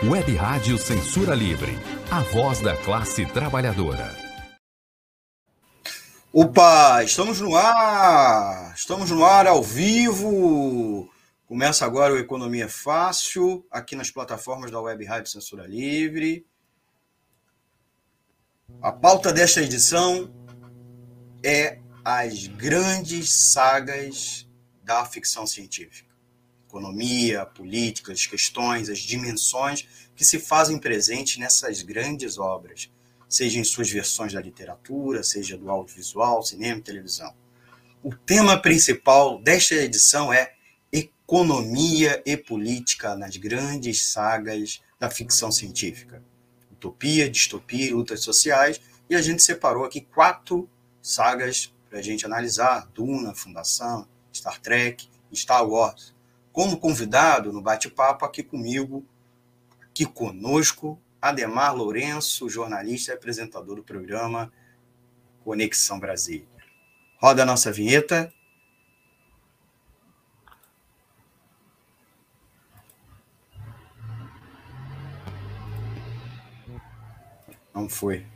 Web Rádio Censura Livre, a voz da classe trabalhadora. Opa, estamos no ar! Estamos no ar ao vivo! Começa agora o Economia Fácil, aqui nas plataformas da Web Rádio Censura Livre. A pauta desta edição é as grandes sagas da ficção científica economia, política, as questões, as dimensões que se fazem presentes nessas grandes obras, seja em suas versões da literatura, seja do audiovisual, cinema e televisão. O tema principal desta edição é economia e política nas grandes sagas da ficção científica. Utopia, distopia lutas sociais, e a gente separou aqui quatro sagas para a gente analisar: Duna, Fundação, Star Trek, Star Wars como convidado no bate-papo aqui comigo, aqui conosco, Ademar Lourenço, jornalista e apresentador do programa Conexão Brasil. Roda a nossa vinheta. Não foi.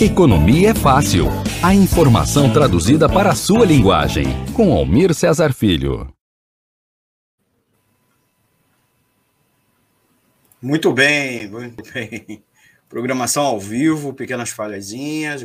Economia é fácil. A informação traduzida para a sua linguagem. Com Almir Cesar Filho. Muito bem, muito bem. Programação ao vivo, pequenas falhazinhas.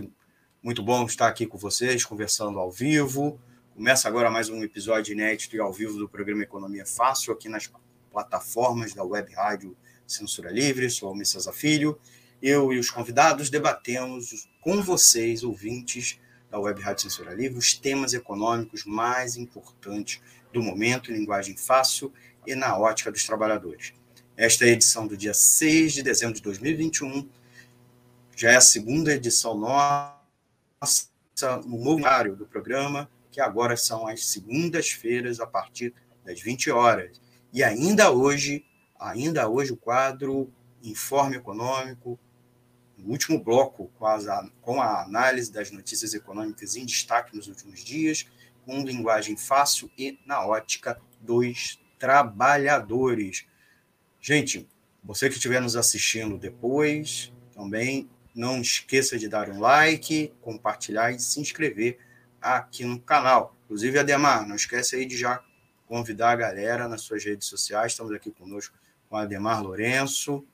Muito bom estar aqui com vocês, conversando ao vivo. Começa agora mais um episódio inédito e ao vivo do programa Economia Fácil, aqui nas plataformas da Web Rádio Censura Livre. Sou Almir Cesar Filho eu e os convidados debatemos com vocês, ouvintes da Web Rádio Censura Livre, os temas econômicos mais importantes do momento, em linguagem fácil e na ótica dos trabalhadores. Esta é a edição do dia 6 de dezembro de 2021, já é a segunda edição nossa no horário do programa, que agora são as segundas-feiras a partir das 20 horas. E ainda hoje, ainda hoje o quadro Informe Econômico, no último bloco, com, as, com a análise das notícias econômicas em destaque nos últimos dias, com linguagem fácil e na ótica dos trabalhadores. Gente, você que estiver nos assistindo depois, também não esqueça de dar um like, compartilhar e se inscrever aqui no canal. Inclusive, Ademar, não esquece aí de já convidar a galera nas suas redes sociais. Estamos aqui conosco com Ademar Lourenço.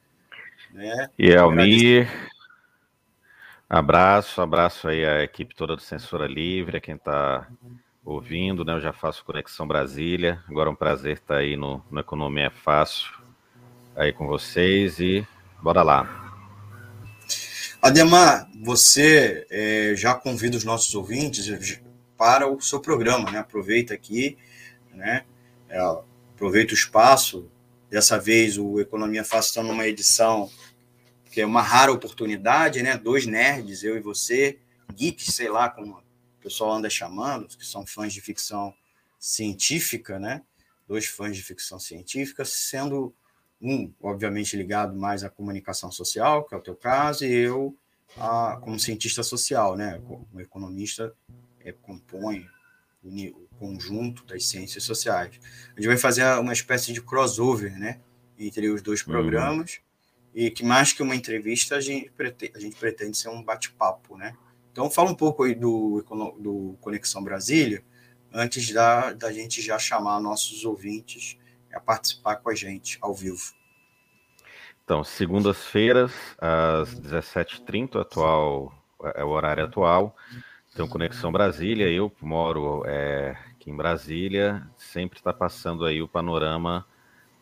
Né? E Almir, Abraço, abraço aí à equipe toda do Censura Livre, a quem está ouvindo, né? Eu já faço Conexão Brasília. Agora é um prazer estar aí no, no Economia é Fácil aí com vocês e bora lá. Ademar, você é, já convida os nossos ouvintes para o seu programa, né? Aproveita aqui, né? É, aproveita o espaço. Dessa vez o Economia Fácil está numa edição que é uma rara oportunidade, né? Dois nerds, eu e você, geeks, sei lá como o pessoal anda chamando, que são fãs de ficção científica, né? Dois fãs de ficção científica, sendo um, obviamente, ligado mais à comunicação social, que é o teu caso, e eu a, como cientista social, né? Como economista, é, compõe o, conjunto das ciências sociais. A gente vai fazer uma espécie de crossover, né? Entre os dois uhum. programas. Uhum e que mais que uma entrevista, a gente pretende, a gente pretende ser um bate-papo, né? Então, fala um pouco aí do, do Conexão Brasília, antes da, da gente já chamar nossos ouvintes a participar com a gente ao vivo. Então, segundas-feiras, às 17h30, atual, é o horário atual, então Conexão Brasília, eu moro é, aqui em Brasília, sempre está passando aí o panorama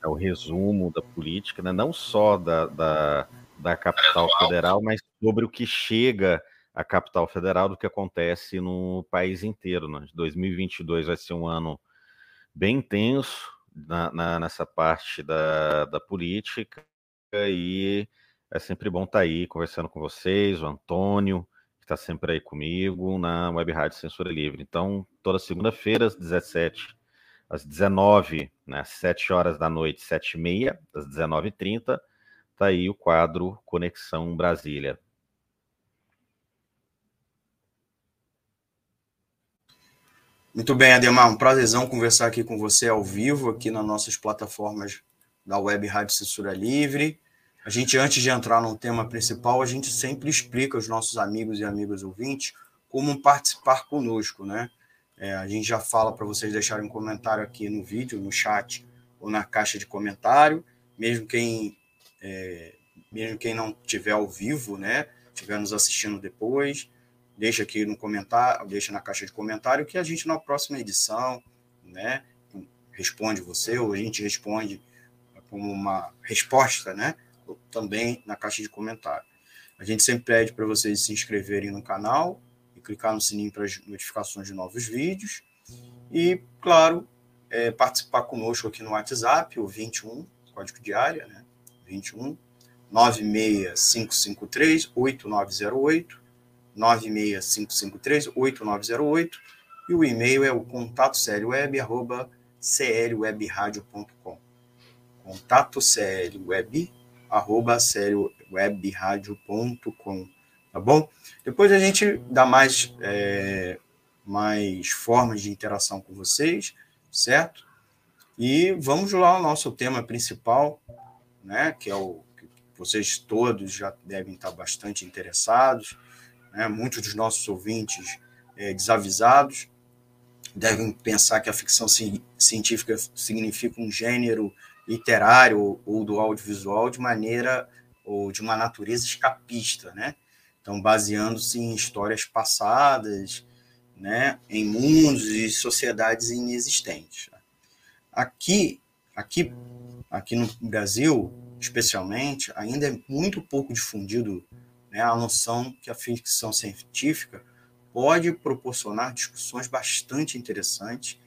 é o resumo da política, né? não só da, da, da capital federal, mas sobre o que chega à capital federal, do que acontece no país inteiro. Né? 2022 vai ser um ano bem intenso na, na, nessa parte da, da política e é sempre bom estar tá aí conversando com vocês, o Antônio, que está sempre aí comigo na Web Rádio Censura Livre. Então, toda segunda-feira, às 17 às 19, né, às 7 horas da noite, 7 e meia, às 19h30, está aí o quadro Conexão Brasília. Muito bem, Ademar, um prazerzão conversar aqui com você ao vivo, aqui nas nossas plataformas da Web Rádio Censura Livre. A gente, antes de entrar no tema principal, a gente sempre explica aos nossos amigos e amigas ouvintes como participar conosco, né? É, a gente já fala para vocês deixarem um comentário aqui no vídeo, no chat ou na caixa de comentário, mesmo quem, é, mesmo quem não tiver ao vivo, né? Estiver nos assistindo depois, deixa aqui no comentário, deixa na caixa de comentário que a gente na próxima edição, né, responde você ou a gente responde como uma resposta, né, também na caixa de comentário. A gente sempre pede para vocês se inscreverem no canal clicar no sininho para as notificações de novos vídeos e, claro, é, participar conosco aqui no WhatsApp, o 21, código de área, né, 21 96553 8908 96553-8908 e o e-mail é o contato web, arroba clwebradio.com contato web, arroba clwebradio.com tá bom? Depois a gente dá mais, é, mais formas de interação com vocês, certo? E vamos lá ao nosso tema principal, né, que é o que vocês todos já devem estar bastante interessados, né? Muitos dos nossos ouvintes é, desavisados devem pensar que a ficção ci científica significa um gênero literário ou do audiovisual de maneira ou de uma natureza escapista, né? Então, baseando-se em histórias passadas, né, em mundos e sociedades inexistentes. Aqui, aqui, aqui no Brasil, especialmente, ainda é muito pouco difundido né, a noção que a ficção científica pode proporcionar discussões bastante interessantes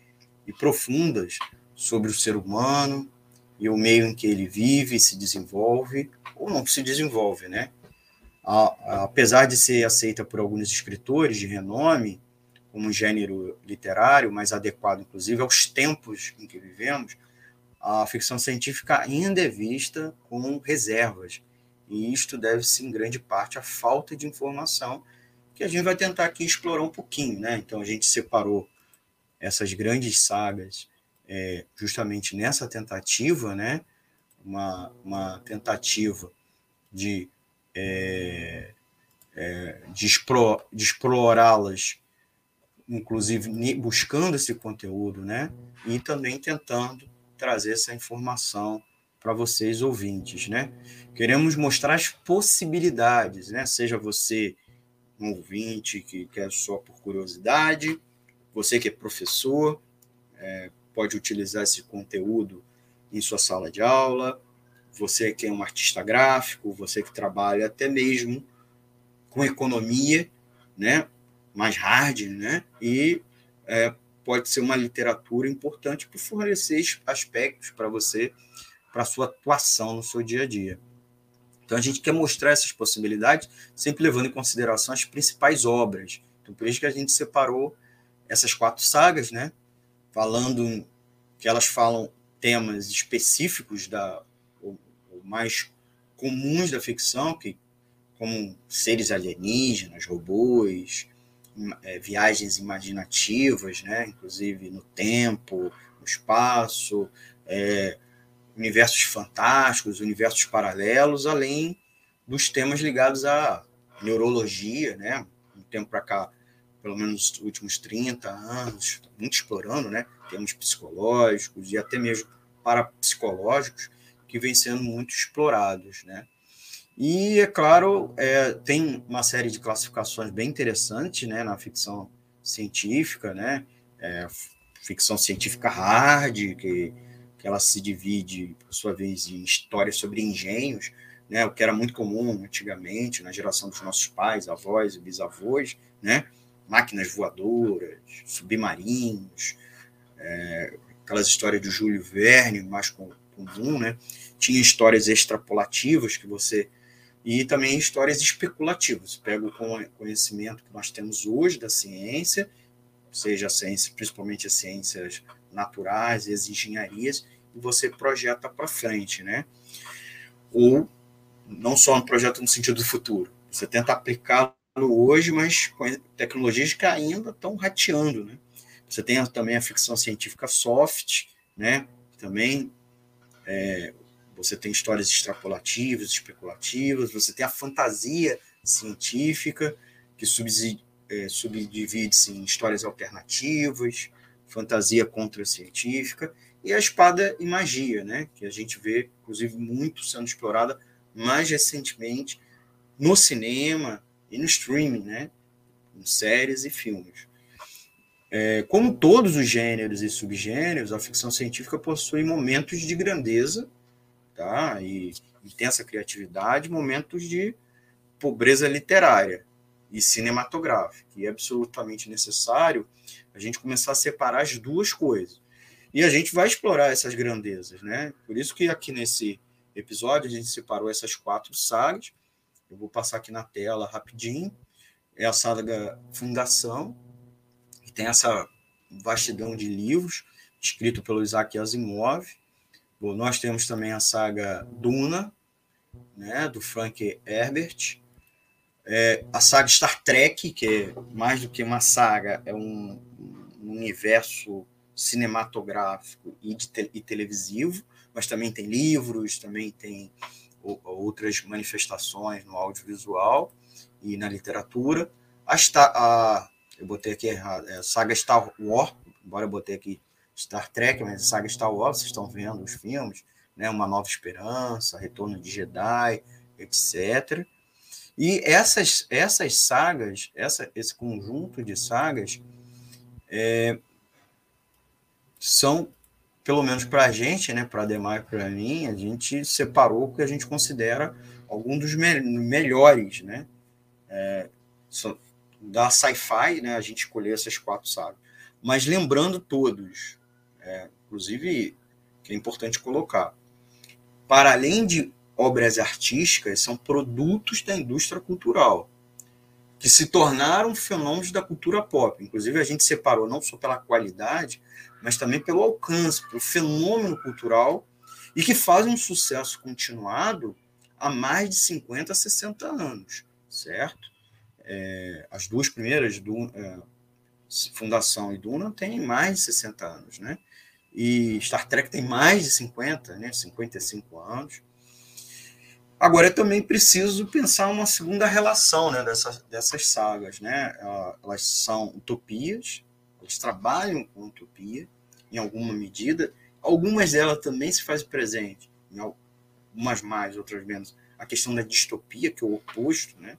e profundas sobre o ser humano e o meio em que ele vive, se desenvolve ou não se desenvolve, né? Apesar de ser aceita por alguns escritores de renome como um gênero literário mais adequado, inclusive, aos tempos em que vivemos, a ficção científica ainda é vista com reservas e isto deve-se, em grande parte, à falta de informação, que a gente vai tentar aqui explorar um pouquinho. Né? Então, a gente separou essas grandes sagas é, justamente nessa tentativa, né? uma, uma tentativa de, é, é, de, de explorá-las, inclusive buscando esse conteúdo, né? e também tentando trazer essa informação para vocês ouvintes, né? Queremos mostrar as possibilidades, né? Seja você um ouvinte que quer só por curiosidade, você que é professor, é, pode utilizar esse conteúdo em sua sala de aula, você que é um artista gráfico, você que trabalha até mesmo com economia, né? Mais hard, né? E é, pode ser uma literatura importante para fornecer aspectos para você para sua atuação no seu dia a dia. Então a gente quer mostrar essas possibilidades, sempre levando em consideração as principais obras. Então por isso que a gente separou essas quatro sagas, né? Falando que elas falam temas específicos da mais comuns da ficção, que como seres alienígenas, robôs, é, viagens imaginativas, né? Inclusive no tempo, no espaço, é, universos fantásticos, universos paralelos, além dos temas ligados à neurologia, né? Um tempo para cá, pelo menos nos últimos 30 anos, muito explorando, né? Temas psicológicos e até mesmo parapsicológicos que vêm sendo muito explorados, né? E, é claro, é, tem uma série de classificações bem interessantes né, na ficção científica, né? É, ficção científica hard, que que ela se divide, por sua vez, em histórias sobre engenhos, né, o que era muito comum antigamente, na geração dos nossos pais, avós e bisavós, né, máquinas voadoras, submarinos, é, aquelas histórias do Júlio Verne, mais comum, né? Tinha histórias extrapolativas que você e também histórias especulativas. Pega o conhecimento que nós temos hoje da ciência, seja a ciência, principalmente as ciências naturais e as engenharias, e você projeta para frente, né? Ou não só um projeto no sentido do futuro, você tenta aplicá-lo hoje, mas com tecnologias que ainda estão rateando, né? Você tem também a ficção científica soft, né? Também é, você tem histórias extrapolativas, especulativas, você tem a fantasia científica, que é, subdivide-se em histórias alternativas, fantasia contra-científica, e a espada e magia, né? que a gente vê, inclusive, muito sendo explorada mais recentemente no cinema e no streaming, né? em séries e filmes. É, como todos os gêneros e subgêneros, a ficção científica possui momentos de grandeza tá? e intensa criatividade, momentos de pobreza literária e cinematográfica. E é absolutamente necessário a gente começar a separar as duas coisas. E a gente vai explorar essas grandezas, né? Por isso que aqui nesse episódio a gente separou essas quatro sagas. Eu vou passar aqui na tela rapidinho. É a saga Fundação, que tem essa vastidão de livros, escrito pelo Isaac Asimov. Bom, nós temos também a saga Duna, né, do Frank Herbert. É, a saga Star Trek, que é mais do que uma saga, é um, um universo cinematográfico e, te, e, televisivo, mas também tem livros, também tem outras manifestações no audiovisual e na literatura. A, a, eu botei aqui errado, é saga Star Wars, embora eu botei aqui Star Trek, mas a saga Star Wars, vocês estão vendo os filmes, né? Uma Nova Esperança, Retorno de Jedi, etc. E essas, essas sagas, essa, esse conjunto de sagas, é, são, pelo menos para a gente, né, para a Demar e para mim, a gente separou o que a gente considera algum dos me melhores, né? É, da sci-fi, né, a gente escolheu essas quatro sagas. Mas lembrando todos, é, inclusive, que é importante colocar, para além de obras artísticas, são produtos da indústria cultural, que se tornaram fenômenos da cultura pop. Inclusive, a gente separou não só pela qualidade, mas também pelo alcance, pelo fenômeno cultural, e que fazem um sucesso continuado há mais de 50, 60 anos, certo? É, as duas primeiras, do, é, Fundação e Duna, têm mais de 60 anos, né? E Star Trek tem mais de 50, né? 55 anos. Agora, é também preciso pensar uma segunda relação né, dessas, dessas sagas. Né? Elas são utopias, elas trabalham com utopia, em alguma medida. Algumas delas também se fazem presente, em algumas mais, outras menos. A questão da distopia, que é o oposto, né?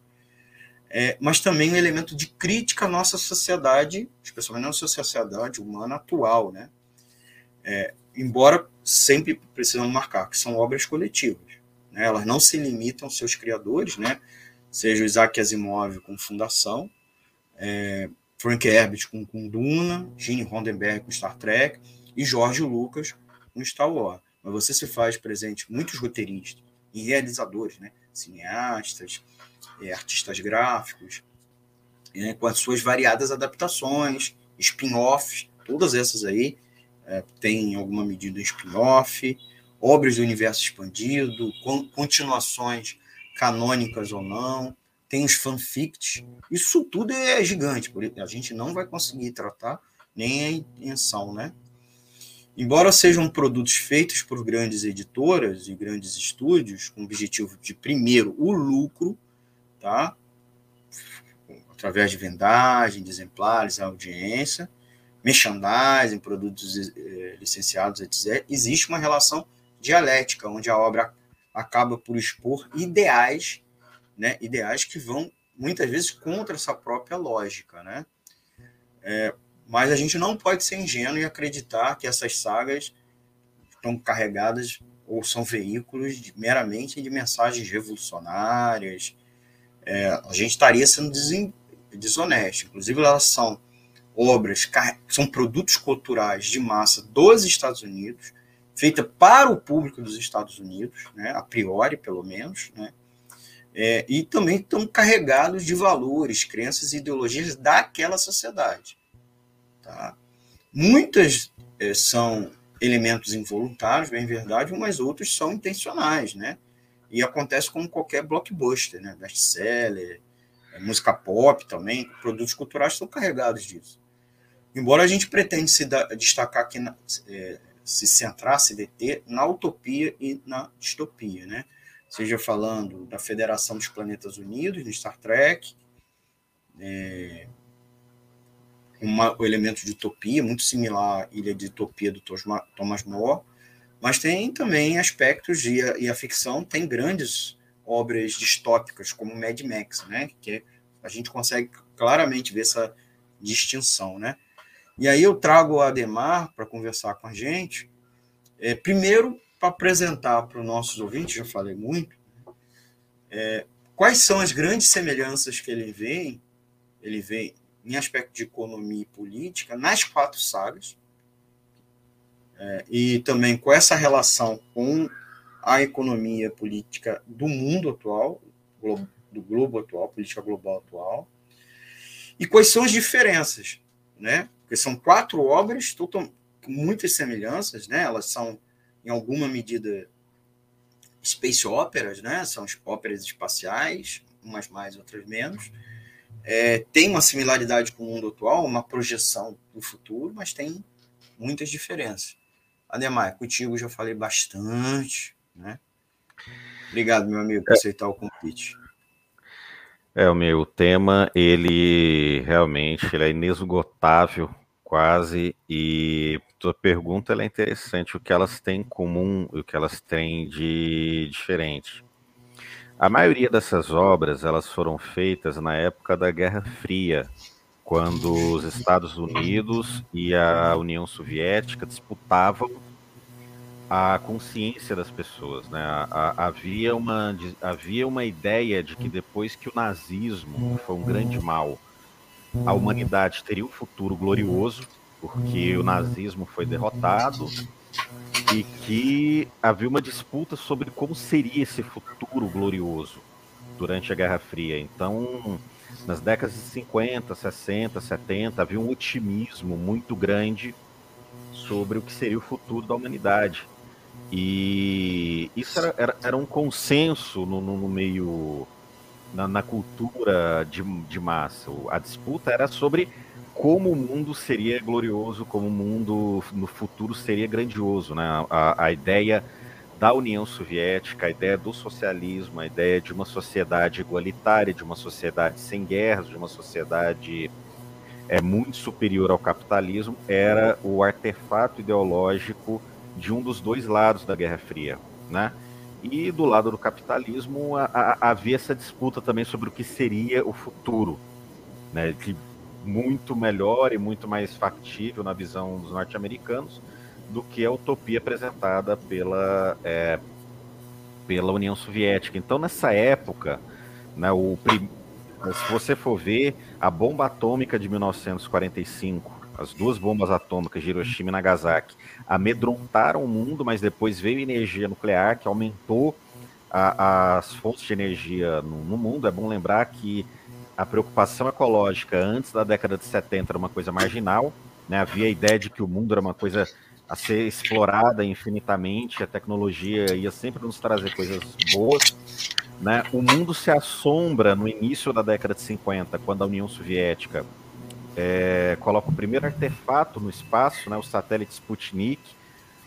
É, mas também um elemento de crítica à nossa sociedade, especialmente à nossa sociedade humana atual, né? É, embora sempre precisamos marcar que são obras coletivas, né? elas não se limitam aos seus criadores, né? seja o Isaac Asimov com Fundação, é, Frank Herbert com, com Duna, Gene Roddenberry com Star Trek e George Lucas com Star Wars. Mas você se faz presente muitos roteiristas e realizadores, né? cineastas, é, artistas gráficos, é, com as suas variadas adaptações, spin-offs, todas essas aí é, têm alguma medida spin-off, obras do universo expandido, con continuações canônicas ou não, tem os fanfics, isso tudo é gigante, a gente não vai conseguir tratar nem a intenção, né? Embora sejam produtos feitos por grandes editoras e grandes estúdios, com o objetivo de, primeiro, o lucro, tá? através de vendagem de exemplares, audiência, merchandising, produtos eh, licenciados, etc., existe uma relação dialética, onde a obra acaba por expor ideais, né, ideais que vão muitas vezes contra essa própria lógica, né? É, mas a gente não pode ser ingênuo e acreditar que essas sagas estão carregadas ou são veículos de, meramente de mensagens revolucionárias. É, a gente estaria sendo desonesto. Inclusive, elas são obras, são produtos culturais de massa dos Estados Unidos, feita para o público dos Estados Unidos, né, a priori, pelo menos, né, é, e também estão carregados de valores, crenças e ideologias daquela sociedade. Tá? Muitas é, são elementos involuntários, bem verdade, mas outros são intencionais, né? E acontece como qualquer blockbuster, né? Best-seller, é, música pop também, produtos culturais estão carregados disso. Embora a gente pretenda se da, destacar aqui, na, é, se centrar, se deter na utopia e na distopia, né? Seja falando da Federação dos Planetas Unidos, no Star Trek, é, uma, elemento de utopia, muito similar à Ilha de Utopia do Thomas More, mas tem também aspectos, e a, e a ficção tem grandes obras distópicas, como Mad Max, né? que a gente consegue claramente ver essa distinção. Né? E aí eu trago o Ademar para conversar com a gente, é, primeiro para apresentar para os nossos ouvintes, já falei muito, é, quais são as grandes semelhanças que ele vê, ele vê em aspecto de economia e política nas quatro sagas, é, e também com essa relação com a economia política do mundo atual, do globo atual, política global atual, e quais são as diferenças, né? Porque são quatro obras total, com muitas semelhanças, né? Elas são, em alguma medida, space operas, né? São óperas espaciais, umas mais, outras menos, é, tem uma similaridade com o mundo atual, uma projeção do futuro, mas tem muitas diferenças. Ademar, contigo já falei bastante, né? Obrigado, meu amigo, por aceitar o convite. É, o meu tema, ele realmente ele é inesgotável, quase, e tua pergunta é interessante, o que elas têm em comum e o que elas têm de diferente. A maioria dessas obras elas foram feitas na época da Guerra Fria, quando os Estados Unidos e a União Soviética disputavam a consciência das pessoas. Né? havia, uma, havia uma ideia de que depois que o nazismo foi um grande mal, a humanidade teria um futuro glorioso, porque o nazismo foi derrotado e que havia uma disputa sobre como seria esse futuro glorioso durante a Guerra Fria. Então, nas décadas de 50, 60, 70, havia um otimismo muito grande sobre o que seria o futuro da humanidade. E isso era, era, era um consenso no, no, no meio, na, na cultura de, de massa. A disputa era sobre como o mundo seria glorioso, como o mundo no futuro seria grandioso, né? A, a ideia da União Soviética, a ideia do socialismo, a ideia de uma sociedade igualitária, de uma sociedade sem guerras, de uma sociedade é muito superior ao capitalismo, era o artefato ideológico de um dos dois lados da Guerra Fria, né? E do lado do capitalismo a, a, havia essa disputa também sobre o que seria o futuro, né? Que muito melhor e muito mais factível na visão dos norte-americanos do que a utopia apresentada pela, é, pela União Soviética. Então, nessa época, né, o, se você for ver, a bomba atômica de 1945, as duas bombas atômicas de Hiroshima e Nagasaki, amedrontaram o mundo, mas depois veio energia nuclear que aumentou a, as fontes de energia no, no mundo. É bom lembrar que a preocupação ecológica antes da década de 70 era uma coisa marginal, né? havia a ideia de que o mundo era uma coisa a ser explorada infinitamente, a tecnologia ia sempre nos trazer coisas boas. Né? O mundo se assombra no início da década de 50, quando a União Soviética é, coloca o primeiro artefato no espaço, né, o satélite Sputnik,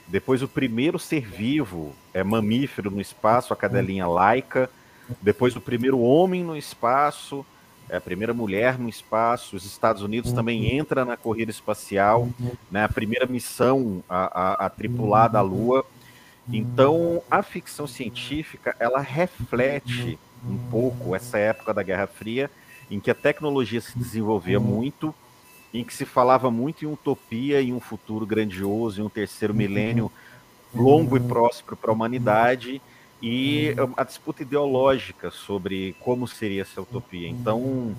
depois o primeiro ser vivo, é mamífero no espaço, a cadelinha Laika, depois o primeiro homem no espaço, é a primeira mulher no espaço. Os Estados Unidos também entra na corrida espacial, né? A primeira missão a, a, a tripulada à Lua. Então, a ficção científica ela reflete um pouco essa época da Guerra Fria, em que a tecnologia se desenvolvia muito, em que se falava muito em utopia, em um futuro grandioso, em um terceiro milênio longo e próspero para a humanidade e a disputa ideológica sobre como seria essa utopia. Então,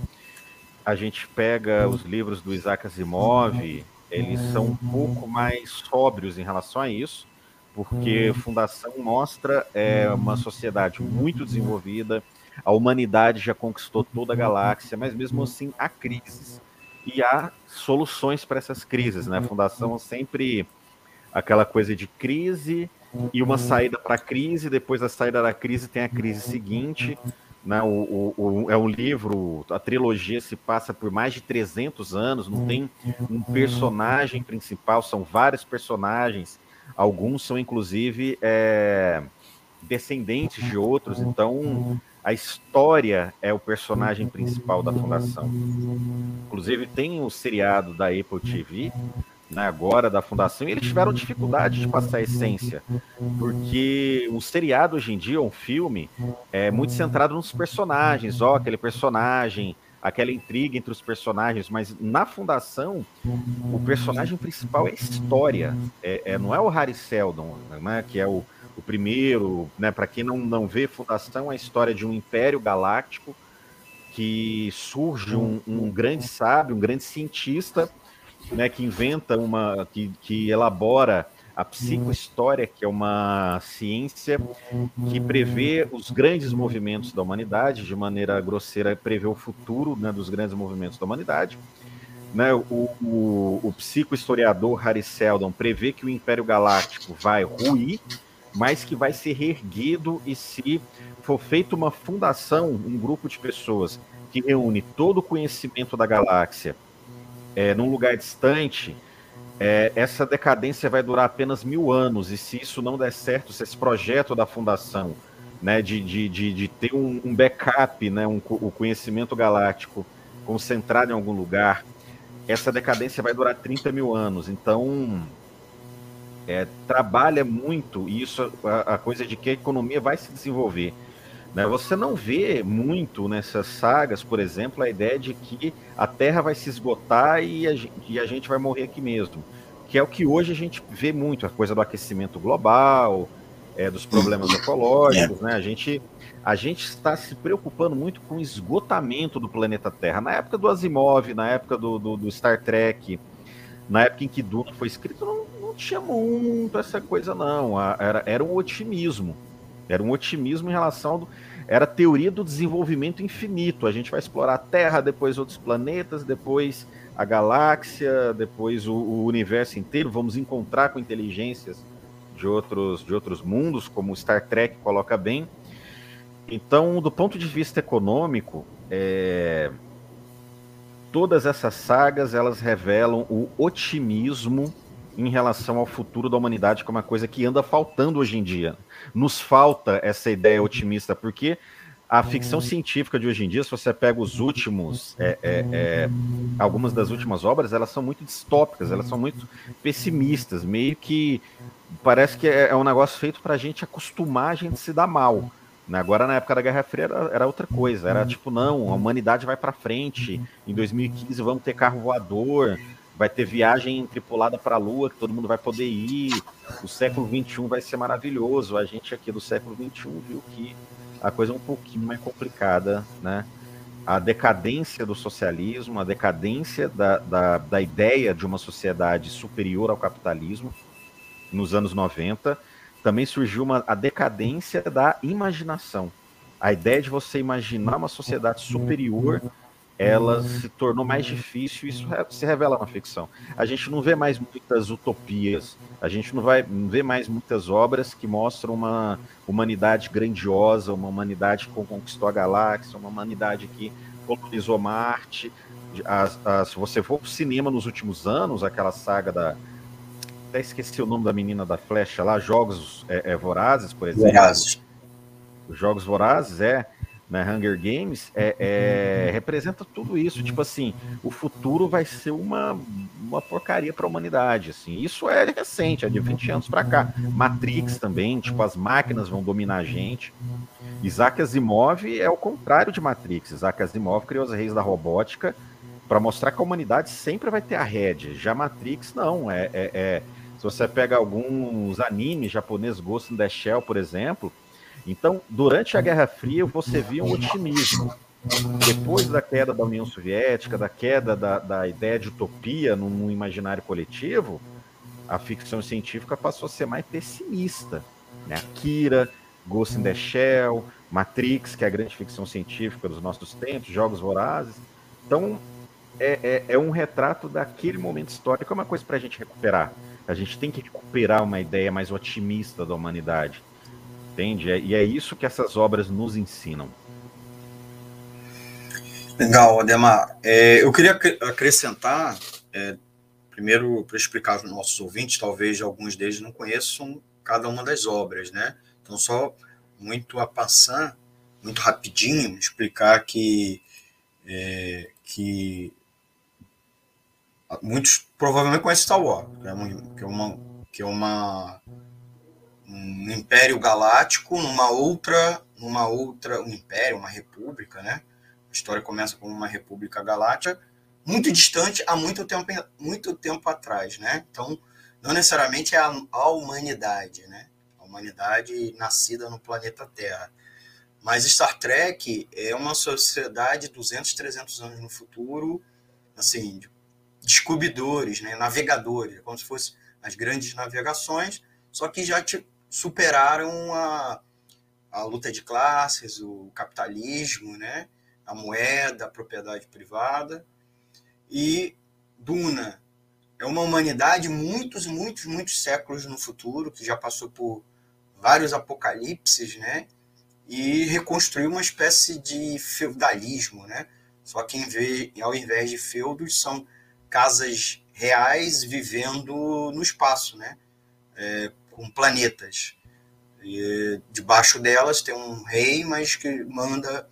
a gente pega os livros do Isaac Asimov, eles são um pouco mais sóbrios em relação a isso, porque Fundação mostra é, uma sociedade muito desenvolvida, a humanidade já conquistou toda a galáxia, mas mesmo assim há crises. E há soluções para essas crises, né? A Fundação sempre aquela coisa de crise e uma saída para a crise, depois da saída da crise tem a crise seguinte. Né? O, o, o, é um livro, a trilogia se passa por mais de 300 anos, não tem um personagem principal, são vários personagens, alguns são inclusive é, descendentes de outros, então a história é o personagem principal da fundação. Inclusive tem o seriado da Apple TV, né, agora da fundação, e eles tiveram dificuldade de passar a essência, porque o seriado hoje em dia, um filme, é muito centrado nos personagens, ó, aquele personagem, aquela intriga entre os personagens, mas na fundação, o personagem principal é a história, é, é não é o Harry Seldon, né, que é o, o primeiro, né, para quem não, não vê Fundação, é a história de um império galáctico que surge um, um grande sábio, um grande cientista, né, que inventa uma, que, que elabora a psicohistória, que é uma ciência que prevê os grandes movimentos da humanidade, de maneira grosseira, prevê o futuro né, dos grandes movimentos da humanidade. Né, o, o, o psicohistoriador Harry Seldon prevê que o Império Galáctico vai ruir, mas que vai ser reerguido e se for feita uma fundação, um grupo de pessoas que reúne todo o conhecimento da galáxia é, num lugar distante, é, essa decadência vai durar apenas mil anos, e se isso não der certo, se esse projeto da fundação né, de, de, de, de ter um, um, backup, né, um, o conhecimento galáctico concentrado em algum lugar, essa decadência vai durar 30 mil anos. Então, é, trabalha muito isso, a, a coisa de que a economia vai se desenvolver. Né? Você não vê muito nessas sagas, por exemplo, a ideia de que a Terra vai se esgotar e a, e a gente vai morrer aqui mesmo. Que é o que hoje a gente vê muito, a coisa do aquecimento global, é, dos problemas ecológicos, né? A gente, a gente está se preocupando muito com o esgotamento do planeta Terra. Na época do Asimov, na época do, do, do Star Trek, na época em que Duna foi escrito, não, não tinha muito essa coisa, não. Era, era um otimismo. Era um otimismo em relação ao, era teoria do desenvolvimento infinito. A gente vai explorar a Terra, depois outros planetas, depois a galáxia, depois o, o universo inteiro. Vamos encontrar com inteligências de outros, de outros mundos, como Star Trek coloca bem. Então, do ponto de vista econômico, é... todas essas sagas elas revelam o otimismo em relação ao futuro da humanidade, que é uma coisa que anda faltando hoje em dia. Nos falta essa ideia otimista, porque a ficção científica de hoje em dia, se você pega os últimos, é, é, é, algumas das últimas obras, elas são muito distópicas, elas são muito pessimistas, meio que parece que é, é um negócio feito para a gente acostumar a gente se dar mal. Né? Agora, na época da Guerra Fria, era, era outra coisa. Era tipo, não, a humanidade vai para frente. Em 2015 vamos ter carro voador vai ter viagem tripulada para a Lua, que todo mundo vai poder ir. O século XXI vai ser maravilhoso. A gente aqui do século XXI viu que a coisa é um pouquinho mais complicada, né? A decadência do socialismo, a decadência da, da, da ideia de uma sociedade superior ao capitalismo nos anos 90, também surgiu uma, a decadência da imaginação. A ideia de você imaginar uma sociedade superior ela se tornou mais difícil, isso se revela na ficção. A gente não vê mais muitas utopias, a gente não vai não vê mais muitas obras que mostram uma humanidade grandiosa, uma humanidade que conquistou a galáxia, uma humanidade que colonizou Marte. As, as, se você for para o cinema nos últimos anos, aquela saga da. Até esqueci o nome da menina da flecha lá, Jogos é, é, Vorazes, por exemplo. Vorazes. Jogos Vorazes, é né, Hunger Games, é, é, representa tudo isso. Tipo assim, o futuro vai ser uma, uma porcaria para a humanidade. Assim. Isso é recente, é de 20 anos para cá. Matrix também, tipo, as máquinas vão dominar a gente. Isaac Asimov é o contrário de Matrix. Isaac Asimov criou os reis da robótica para mostrar que a humanidade sempre vai ter a rédea. Já Matrix, não. É, é, é, se você pega alguns animes japoneses, Ghost in the Shell, por exemplo, então, durante a Guerra Fria, você via um otimismo. depois da queda da União Soviética, da queda da, da ideia de utopia no, imaginário coletivo, a ficção científica passou a ser mais pessimista. Né? Akira, Ghost in the Shell, Matrix, que é a grande ficção científica dos nossos tempos, Jogos Vorazes. Então, é, é, é um retrato daquele momento histórico, é uma coisa para a gente recuperar. A gente tem que recuperar uma ideia mais otimista da humanidade. Entende? E é isso que essas obras nos ensinam. Legal, Ademar. É, eu queria acrescentar, é, primeiro, para explicar aos nossos ouvintes, talvez alguns deles não conheçam cada uma das obras, né? Então, só muito a passar, muito rapidinho, explicar que, é, que muitos provavelmente conhecem Star Wars, que é é uma, que é uma um império galáctico numa outra, numa outra, um império, uma república, né? história começa como uma república galáctica, muito distante há muito tempo, muito tempo atrás, né? Então, não necessariamente é a, a humanidade, né? A humanidade nascida no planeta Terra. Mas Star Trek é uma sociedade 200, 300 anos no futuro, assim, de descobridores, né? navegadores, como se fossem as grandes navegações, só que já superaram a, a luta de classes, o capitalismo, né? a moeda, a propriedade privada. E Duna é uma humanidade muitos, muitos, muitos séculos no futuro, que já passou por vários apocalipses, né? E reconstruiu uma espécie de feudalismo, né? Só que vez, ao invés de feudos, são casas reais vivendo no espaço, né? É, com planetas. E debaixo delas tem um rei, mas que manda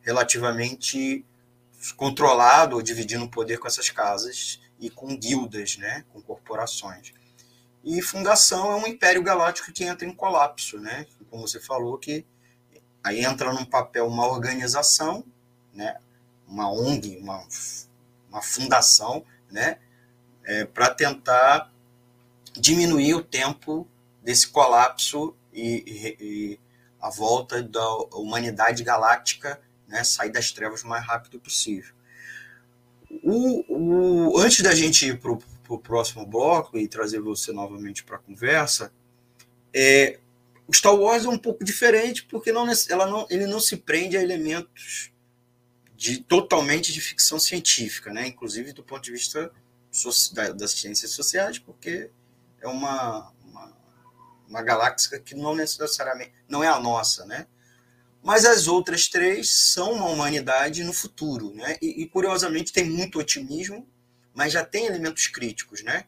relativamente controlado ou dividindo o poder com essas casas e com guildas, né, com corporações. E fundação é um império galáctico que entra em colapso, né? Como você falou que aí entra num papel uma organização, né, uma ONG, uma, uma fundação, né, é, para tentar diminuir o tempo desse colapso e, e, e a volta da humanidade galáctica né, sair das trevas o mais rápido possível. O, o, antes da gente ir para o próximo bloco e trazer você novamente para a conversa, é, o Star Wars é um pouco diferente porque não, ela não, ele não se prende a elementos de totalmente de ficção científica, né? inclusive do ponto de vista da, das ciências sociais, porque é uma, uma, galáxia que não necessariamente não é a nossa, né? mas as outras três são uma humanidade no futuro, né? E, e curiosamente tem muito otimismo, mas já tem elementos críticos, né?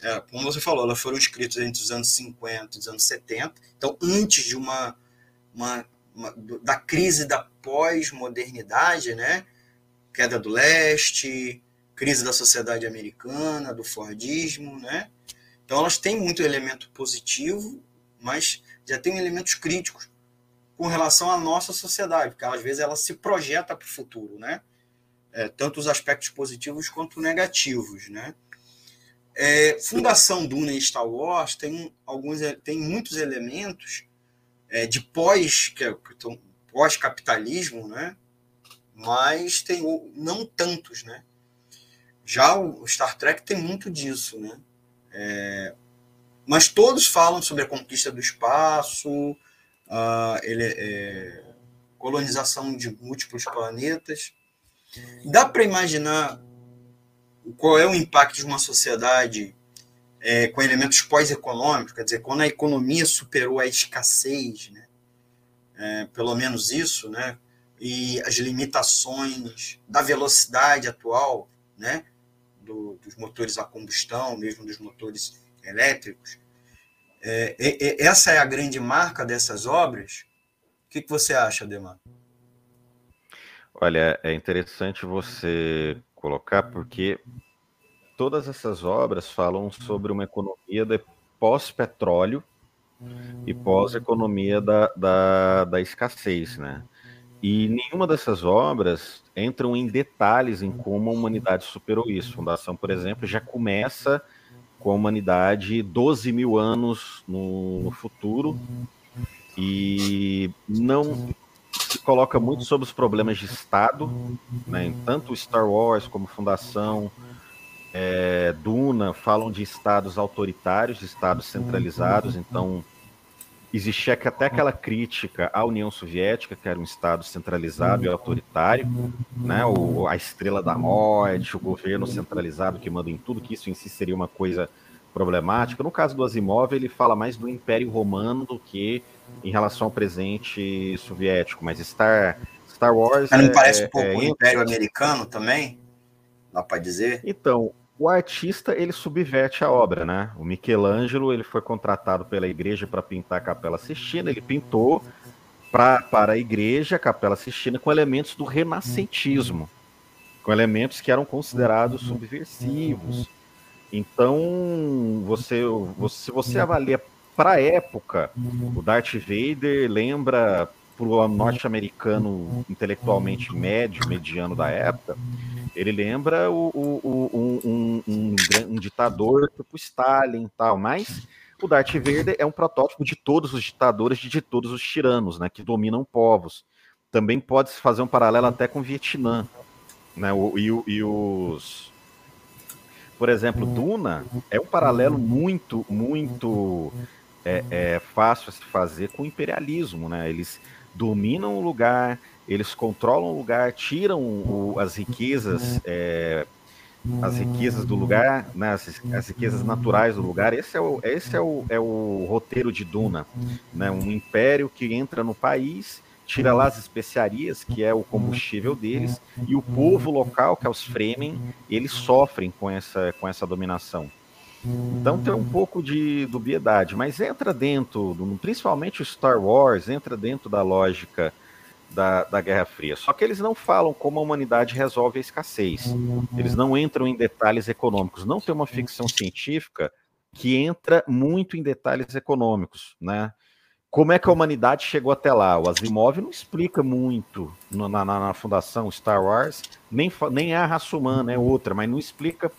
É, como você falou, elas foram escritas entre os anos 50 e os anos 70, então antes de uma, uma, uma da crise da pós-modernidade, né? Queda do leste, crise da sociedade americana, do Fordismo, né? Então elas têm muito elemento positivo, mas já tem elementos críticos com relação à nossa sociedade, porque às vezes ela se projeta para o futuro, né? É, tanto os aspectos positivos quanto negativos, né? É, Fundação Duna e Star Wars tem alguns tem muitos elementos é, de pós que, é, pós capitalismo, né? Mas tem não tantos, né? Já o Star Trek tem muito disso, né? É, mas todos falam sobre a conquista do espaço, uh, ele, é, colonização de múltiplos planetas. Dá para imaginar qual é o impacto de uma sociedade é, com elementos pós-econômicos, quer dizer, quando a economia superou a escassez, né? É, pelo menos isso, né? e as limitações da velocidade atual, né? Do, dos motores a combustão, mesmo dos motores elétricos, é, é, essa é a grande marca dessas obras. O que, que você acha, Demar? Olha, é interessante você colocar, porque todas essas obras falam sobre uma economia pós-petróleo e pós-economia da, da, da, escassez, né? E nenhuma dessas obras entram em detalhes em como a humanidade superou isso. Fundação, por exemplo, já começa com a humanidade 12 mil anos no, no futuro e não se coloca muito sobre os problemas de Estado, né? tanto Star Wars como Fundação, é, Duna falam de estados autoritários, de estados centralizados, então existia até aquela crítica à União Soviética, que era um estado centralizado e autoritário, né? o, a estrela da morte, o governo centralizado que manda em tudo, que isso em si seria uma coisa problemática. No caso do Asimov, ele fala mais do Império Romano do que em relação ao presente soviético, mas Star, Star Wars. Mas não é, parece um pouco é, o Império Americano também? Dá para dizer? Então, o artista ele subverte a obra, né? O Michelangelo ele foi contratado pela igreja para pintar a Capela Sistina, ele pintou pra, para a igreja a Capela Sistina com elementos do renascentismo, com elementos que eram considerados subversivos. Então, você, você se você avalia para a época, o Darth Vader lembra para o norte-americano intelectualmente médio, mediano da época, ele lembra o, o, o, um, um, um, ditador tipo Stalin e tal, mas o Darth Vader é um protótipo de todos os ditadores, de, de todos os tiranos, né, que dominam povos. Também pode-se fazer um paralelo até com o Vietnã, né, o, e, e os... Por exemplo, Duna é um paralelo muito, muito é, é, fácil a se fazer com o imperialismo, né? Eles dominam o lugar, eles controlam o lugar, tiram o, as riquezas, é, as riquezas do lugar, né, as, as, riquezas naturais do lugar. Esse é o, esse é o, é o roteiro de Duna, né, um império que entra no país, tira lá as especiarias, que é o combustível deles, e o povo local, que é os Fremen, eles sofrem com essa, com essa dominação. Então tem um pouco de dubiedade, mas entra dentro, principalmente o Star Wars, entra dentro da lógica da, da Guerra Fria. Só que eles não falam como a humanidade resolve a escassez. Eles não entram em detalhes econômicos. Não tem uma ficção científica que entra muito em detalhes econômicos, né? Como é que a humanidade chegou até lá? O Asimov não explica muito na, na, na fundação Star Wars, nem, nem é a raça humana, é outra, mas não explica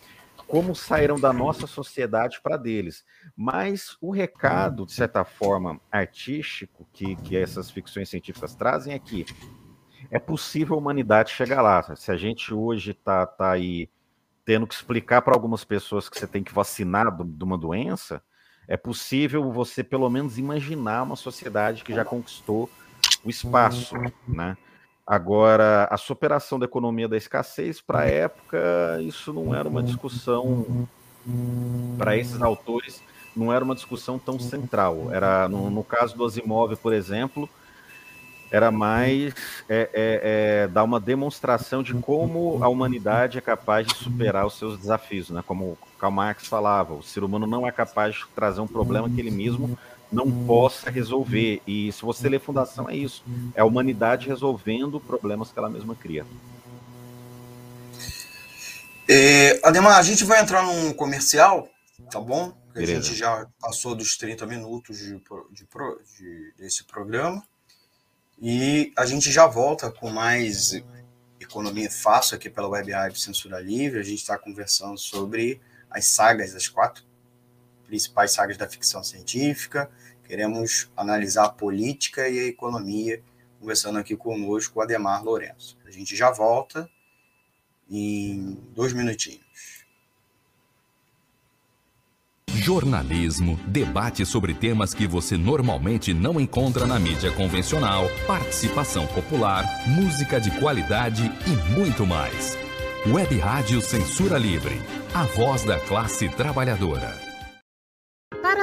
como saíram da nossa sociedade para deles. Mas o recado, de certa forma, artístico que, que essas ficções científicas trazem é que é possível a humanidade chegar lá. Se a gente hoje está tá aí tendo que explicar para algumas pessoas que você tem que vacinar de uma doença, é possível você pelo menos imaginar uma sociedade que já conquistou o espaço, né? Agora, a superação da economia da escassez, para a época, isso não era uma discussão, para esses autores, não era uma discussão tão central. Era No, no caso do Asimov, por exemplo, era mais é, é, é, dar uma demonstração de como a humanidade é capaz de superar os seus desafios, né? Como Karl Marx falava, o ser humano não é capaz de trazer um problema que ele mesmo não possa resolver. E se você ler Fundação, é isso. É a humanidade resolvendo problemas que ela mesma cria. É, Ademar, a gente vai entrar num comercial, tá bom? A gente já passou dos 30 minutos de, de, de, desse programa. E a gente já volta com mais Economia Fácil aqui pela Web Rádio Censura Livre. A gente está conversando sobre as sagas, as quatro principais sagas da ficção científica, Queremos analisar a política e a economia, conversando aqui conosco o Ademar Lourenço. A gente já volta em dois minutinhos. Jornalismo, debate sobre temas que você normalmente não encontra na mídia convencional, participação popular, música de qualidade e muito mais. Web Rádio Censura Livre, a voz da classe trabalhadora.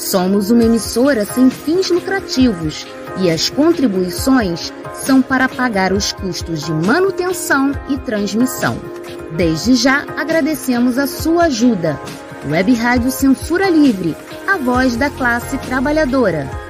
Somos uma emissora sem fins lucrativos e as contribuições são para pagar os custos de manutenção e transmissão. Desde já agradecemos a sua ajuda. Web Rádio Censura Livre, a voz da classe trabalhadora.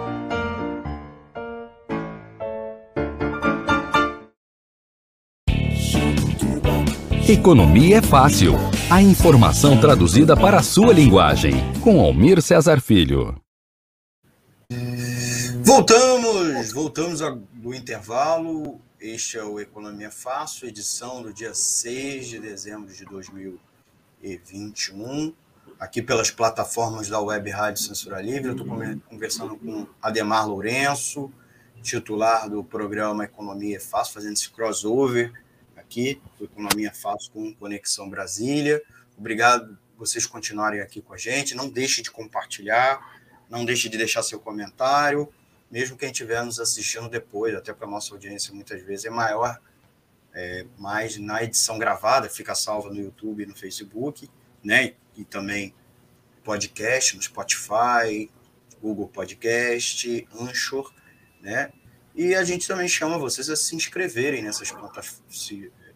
Economia é fácil. A informação traduzida para a sua linguagem. Com Almir Cesar Filho. Voltamos, voltamos do intervalo. Este é o Economia Fácil, edição do dia 6 de dezembro de 2021. Aqui pelas plataformas da Web Rádio Censura Livre. Eu estou conversando com Ademar Lourenço, titular do programa Economia é Fácil, fazendo esse crossover aqui do Economia Fácil com Conexão Brasília. Obrigado vocês continuarem aqui com a gente. Não deixe de compartilhar, não deixe de deixar seu comentário, mesmo quem estiver nos assistindo depois, até para a nossa audiência muitas vezes é maior, é, mas na edição gravada, fica salva no YouTube no Facebook, né? E também podcast no Spotify, Google Podcast, Anchor, né? E a gente também chama vocês a se inscreverem nessas,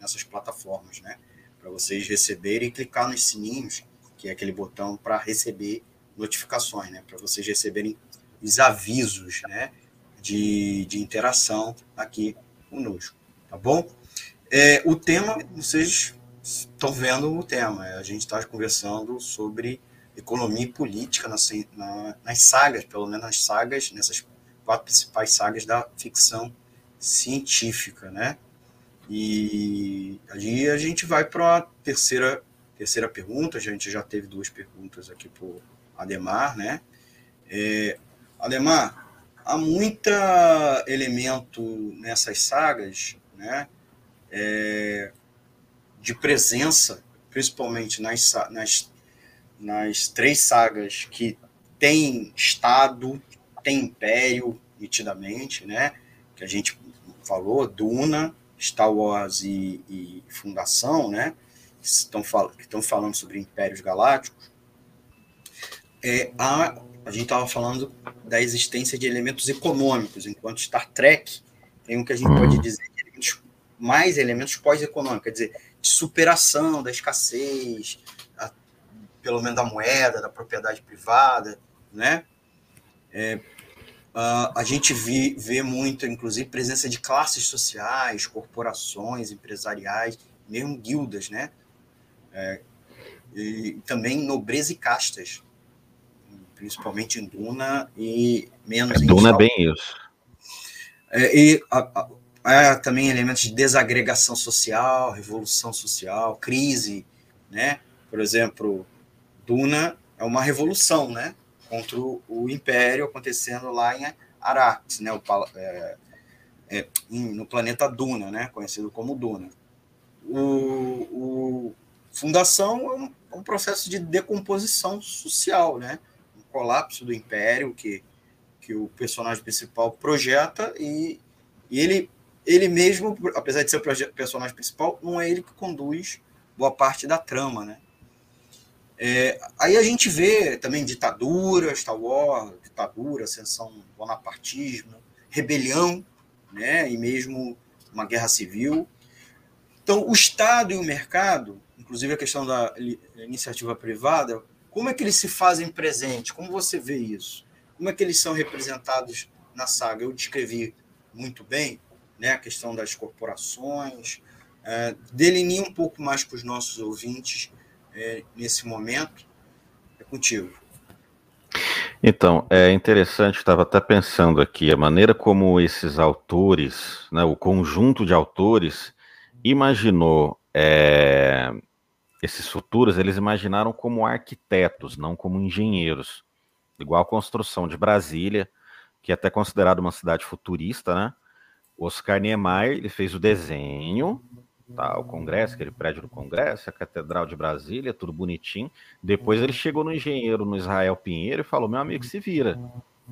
nessas plataformas, né? Para vocês receberem e clicar nos sininhos, que é aquele botão para receber notificações, né? Para vocês receberem os avisos, né? De, de interação aqui conosco, tá bom? É, o tema, vocês estão vendo o tema, a gente está conversando sobre economia e política nas, na, nas sagas, pelo menos nas sagas, nessas quatro principais sagas da ficção científica, né? E ali a gente vai para a terceira, terceira pergunta. A gente já teve duas perguntas aqui por Ademar, né? É, Ademar, há muito elemento nessas sagas, né? É, de presença, principalmente nas, nas, nas três sagas que tem Estado, tem Império, nitidamente, né? Que a gente falou, Duna, Star Wars e, e Fundação, né, que estão, fal que estão falando sobre impérios galácticos, é, a, a gente estava falando da existência de elementos econômicos, enquanto Star Trek tem um que a gente pode dizer elementos, mais elementos pós-econômicos, quer dizer, de superação da escassez, a, pelo menos da moeda, da propriedade privada, né? É, Uh, a gente vê, vê muito, inclusive, presença de classes sociais, corporações, empresariais, mesmo guildas, né? É, e também nobreza e castas, principalmente em Duna e menos é, em Duna é bem isso. É, e a, a, também elementos de desagregação social, revolução social, crise, né? Por exemplo, Duna é uma revolução, né? Contra o, Império acontecendo lá em Arax, né, o, é, é, no planeta Duna, né, conhecido como Duna. O, o Fundação é um, é um, processo de decomposição social, né, um colapso do Império que, que o personagem principal projeta e, e ele, ele mesmo, apesar de ser o personagem principal, não é ele que conduz boa parte da trama, né? É, aí a gente vê também ditadura, Star Wars, ditadura, ascensão bonapartismo, rebelião, né, e mesmo uma guerra civil. Então, o Estado e o mercado, inclusive a questão da iniciativa privada, como é que eles se fazem presente? Como você vê isso? Como é que eles são representados na saga? Eu descrevi muito bem né, a questão das corporações, é, um pouco mais para os nossos ouvintes é, nesse momento. É contigo. Então, é interessante, estava até pensando aqui, a maneira como esses autores, né, o conjunto de autores, imaginou é, esses futuros eles imaginaram como arquitetos, não como engenheiros. Igual a construção de Brasília, que é até considerada uma cidade futurista, né? Oscar Niemeyer ele fez o desenho, tá, o Congresso, aquele prédio do Congresso, a Catedral de Brasília, tudo bonitinho. Depois ele chegou no engenheiro, no Israel Pinheiro, e falou: Meu amigo, se vira.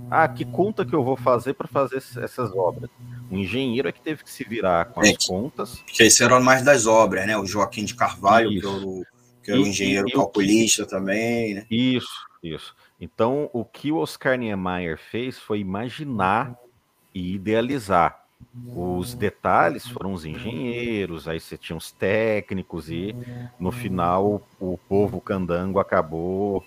Ah, que conta que eu vou fazer para fazer essas obras? O engenheiro é que teve que se virar com as é, contas. Que esse era mais das obras, né? O Joaquim de Carvalho, isso. que era o, que era o engenheiro e, calculista também, né? Isso, isso. Então, o que o Oscar Niemeyer fez foi imaginar e idealizar. Os detalhes foram os engenheiros, aí você tinha os técnicos, e no final o povo candango acabou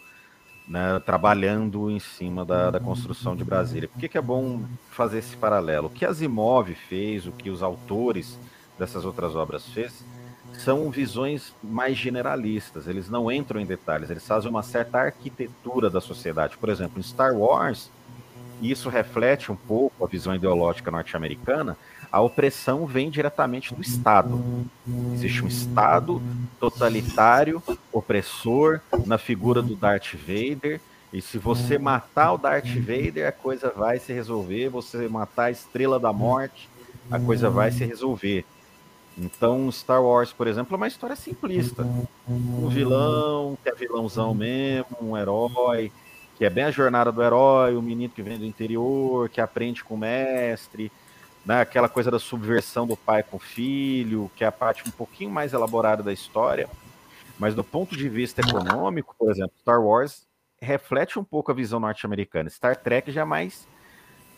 né, trabalhando em cima da, da, construção de Brasília. Por que, que é bom fazer esse paralelo? O que Asimov fez, o que os autores dessas outras obras fez, são visões mais generalistas. Eles não entram em detalhes, eles fazem uma certa arquitetura da sociedade. Por exemplo, em Star Wars, e isso reflete um pouco a visão ideológica norte-americana, a opressão vem diretamente do Estado. Existe um Estado totalitário, opressor, na figura do Darth Vader. E se você matar o Darth Vader, a coisa vai se resolver. Você matar a Estrela da Morte, a coisa vai se resolver. Então, Star Wars, por exemplo, é uma história simplista. Um vilão, que é vilãozão mesmo, um herói, que é bem a jornada do herói, o menino que vem do interior, que aprende com o mestre, né, aquela coisa da subversão do pai com o filho, que é a parte um pouquinho mais elaborada da história. Mas do ponto de vista econômico, por exemplo, Star Wars reflete um pouco a visão norte-americana. Star Trek já é mais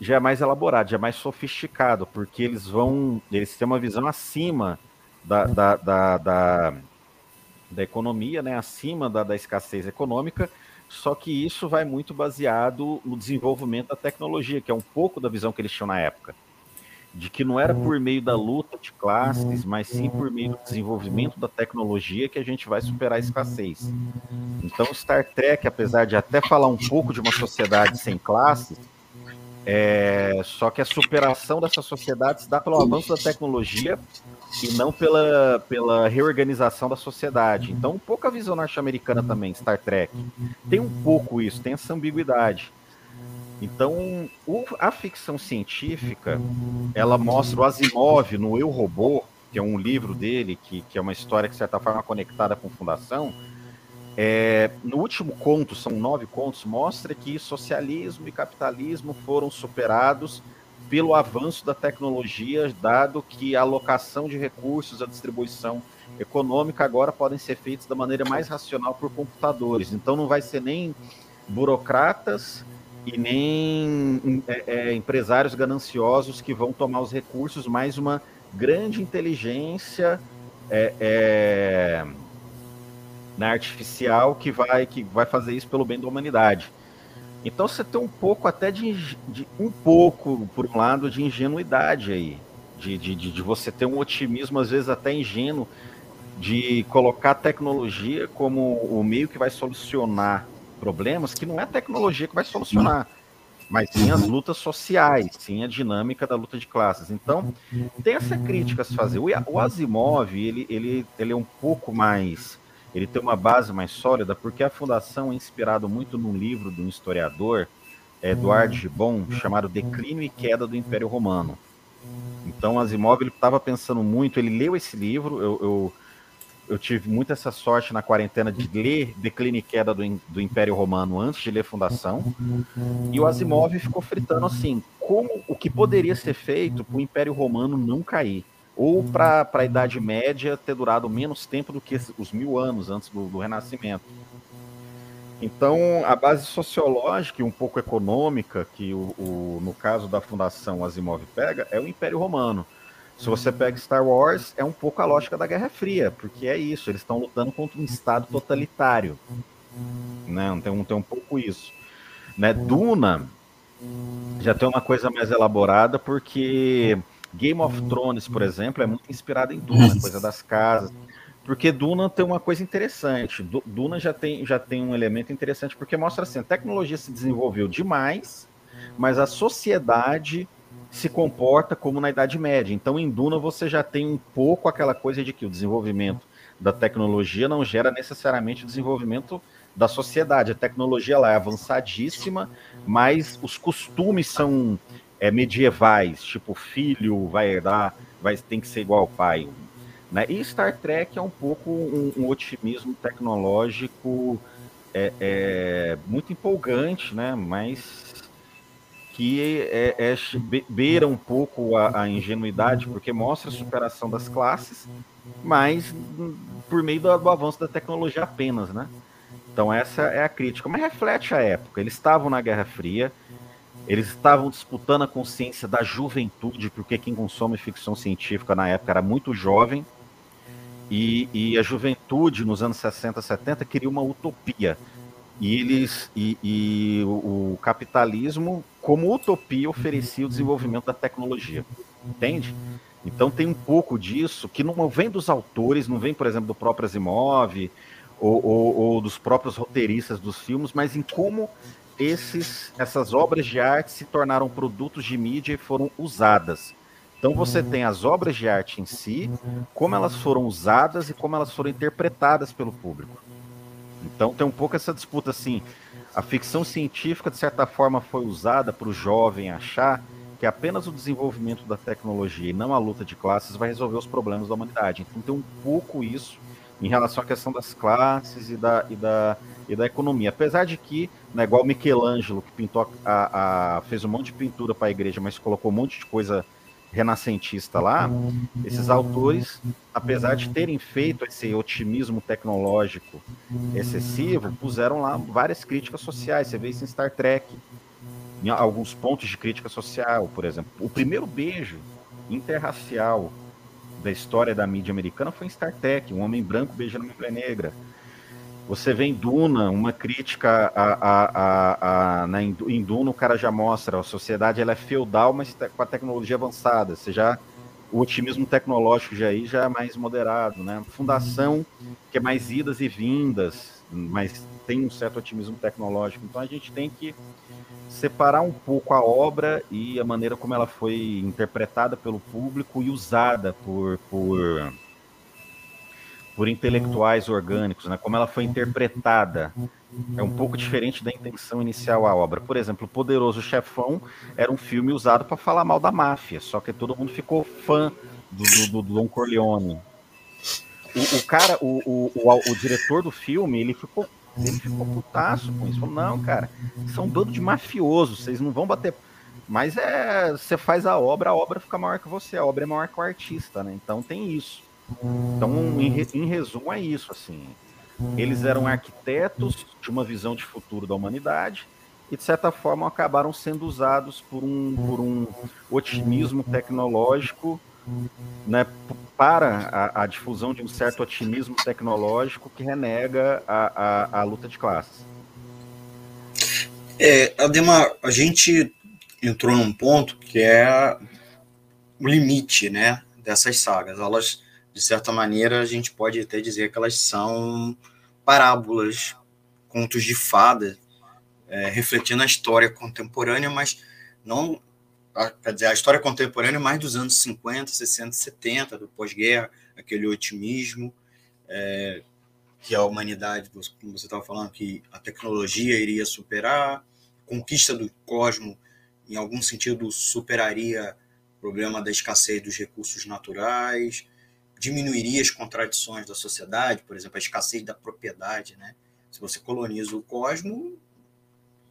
já é mais elaborado, já é mais sofisticado, porque eles vão, eles têm uma visão acima da, da, da, da, da economia, né, acima da, da escassez econômica, só que isso vai muito baseado no desenvolvimento da tecnologia, que é um pouco da visão que eles tinham na época de que não era por meio da luta de classes, mas sim por meio do desenvolvimento da tecnologia que a gente vai superar a escassez. Então, Star Trek, apesar de até falar um pouco de uma sociedade sem classes, é, só que a superação dessa sociedade se dá pelo avanço da tecnologia e não pela, pela reorganização da sociedade. Então, um pouco a visão norte-americana também, Star Trek. Tem um pouco isso, tem essa ambiguidade. Então, o, a ficção científica, ela mostra o Asimov no Eu Robô, que é um livro dele, que, que é uma história que, de certa forma, conectada com Fundação. É, no último conto, são nove contos, mostra que socialismo e capitalismo foram superados pelo avanço da tecnologia, dado que a alocação de recursos, a distribuição econômica agora podem ser feitos da maneira mais racional por computadores. Então não vai ser nem burocratas e nem é, é, empresários gananciosos que vão tomar os recursos, mas uma grande inteligência é, é, na artificial que vai, que vai fazer isso pelo bem da humanidade. Então você tem um pouco até de, de um pouco, por um lado, de ingenuidade aí. De, de, de, você ter um otimismo, às vezes até ingênuo, de colocar a tecnologia como o meio que vai solucionar problemas que não é a tecnologia que vai solucionar, mas sim as lutas sociais, sim a dinâmica da luta de classes. Então, tem essa crítica a se fazer. O Asimov, ele, ele, ele é um pouco mais. Ele tem uma base mais sólida, porque a fundação é inspirado muito num livro de um historiador, Eduardo Gibbon, chamado Declínio e Queda do Império Romano. Então, Asimov estava pensando muito, ele leu esse livro, eu, eu eu tive muito essa sorte na quarentena de ler Declínio e Queda do, do Império Romano antes de ler Fundação. E o Asimov ficou fritando assim, como o que poderia ser feito para o Império Romano não cair. Ou para a Idade Média ter durado menos tempo do que os mil anos antes do, do Renascimento. Então, a base sociológica e um pouco econômica, que o, o, no caso da Fundação Asimov pega, é o Império Romano. Se você pega Star Wars, é um pouco a lógica da Guerra Fria, porque é isso, eles estão lutando contra um Estado totalitário. Né? Tem, um, tem um pouco isso. Né? Duna já tem uma coisa mais elaborada, porque Game of Thrones, por exemplo, é muito inspirado em Duna, coisa das casas. Porque Duna tem uma coisa interessante. Duna já tem, já tem um elemento interessante, porque mostra assim, a tecnologia se desenvolveu demais, mas a sociedade se comporta como na Idade Média. Então, em Duna, você já tem um pouco aquela coisa de que o desenvolvimento da tecnologia não gera necessariamente o desenvolvimento da sociedade. A tecnologia lá é avançadíssima, mas os costumes são é, medievais, tipo filho vai herdar, vai tem que ser igual ao pai. Né? E Star Trek é um pouco um, um otimismo tecnológico é, é, muito empolgante, né? mas que é, é, beira um pouco a, a, ingenuidade, porque mostra a superação das classes, mas por meio do, do avanço da tecnologia apenas, né? Então essa é a crítica, mas reflete a época. Eles estavam na Guerra Fria, eles estavam disputando a consciência da juventude, porque quem consome ficção científica na época era muito jovem, e, e a juventude nos anos 60, 70 queria uma utopia. E eles e, e o, capitalismo, como utopia, oferecia o desenvolvimento da tecnologia. Entende? Então tem um pouco disso que não vem dos autores, não vem, por exemplo, do próprio Asimov, ou, ou, ou dos próprios roteiristas dos filmes, mas em como esses, essas obras de arte se tornaram produtos de mídia e foram usadas. Então você tem as obras de arte em si, como elas foram usadas e como elas foram interpretadas pelo público. Então tem um pouco essa disputa assim. A ficção científica, de certa forma, foi usada para o jovem achar que apenas o desenvolvimento da tecnologia e não a luta de classes vai resolver os problemas da humanidade. Então tem um pouco isso em relação à questão das classes e da, e da, e da economia. Apesar de que, né, igual Michelangelo, que pintou a, a, fez um monte de pintura para a igreja, mas colocou um monte de coisa renascentista lá, esses autores, apesar de terem feito esse otimismo tecnológico excessivo, puseram lá várias críticas sociais. Você vê isso em Star Trek, em alguns pontos de crítica social, por exemplo. O primeiro beijo interracial da história da mídia americana foi em Star Trek, um homem branco beijando uma mulher negra. Você vê em Duna uma crítica a, a, a, na, em Duna o cara já mostra a sociedade ela é feudal, mas com a tecnologia avançada. Você já o otimismo tecnológico já aí já é mais moderado, né? Fundação que é mais idas e vindas, mas tem um certo otimismo tecnológico. Então a gente tem que separar um pouco a obra e a maneira como ela foi interpretada pelo público e usada por, por, por intelectuais orgânicos, né? como ela foi interpretada. É um pouco diferente da intenção inicial à obra. Por exemplo, O Poderoso Chefão era um filme usado para falar mal da máfia, só que todo mundo ficou fã do, do, do Don Corleone. O, o cara, o, o, o, diretor do filme, ele ficou ele ficou putaço com isso. Falou, não, cara, são um bando de mafiosos, vocês não vão bater. Mas é, você faz a obra, a obra fica maior que você, a obra é maior que o artista, né? Então tem isso. Então, em, em resumo, é isso, assim. Eles eram arquitetos de uma visão de futuro da humanidade e, de certa forma, acabaram sendo usados por um, por um otimismo tecnológico né, para a, a, difusão de um certo otimismo tecnológico que renega a, a, a luta de classes. É, Ademar, a gente entrou num ponto que é o limite né, dessas sagas. Elas, de certa maneira, a gente pode até dizer que elas são parábolas, contos de fada, é, refletindo a história contemporânea, mas não quer dizer, a história contemporânea mais dos anos 50, 60, 70, do pós-guerra, aquele otimismo é, que a humanidade, como você estava falando, que a tecnologia iria superar, conquista do cosmo, em algum sentido, superaria o problema da escassez dos recursos naturais, diminuiria as contradições da sociedade, por exemplo, a escassez da propriedade, né? Se você coloniza o cosmo,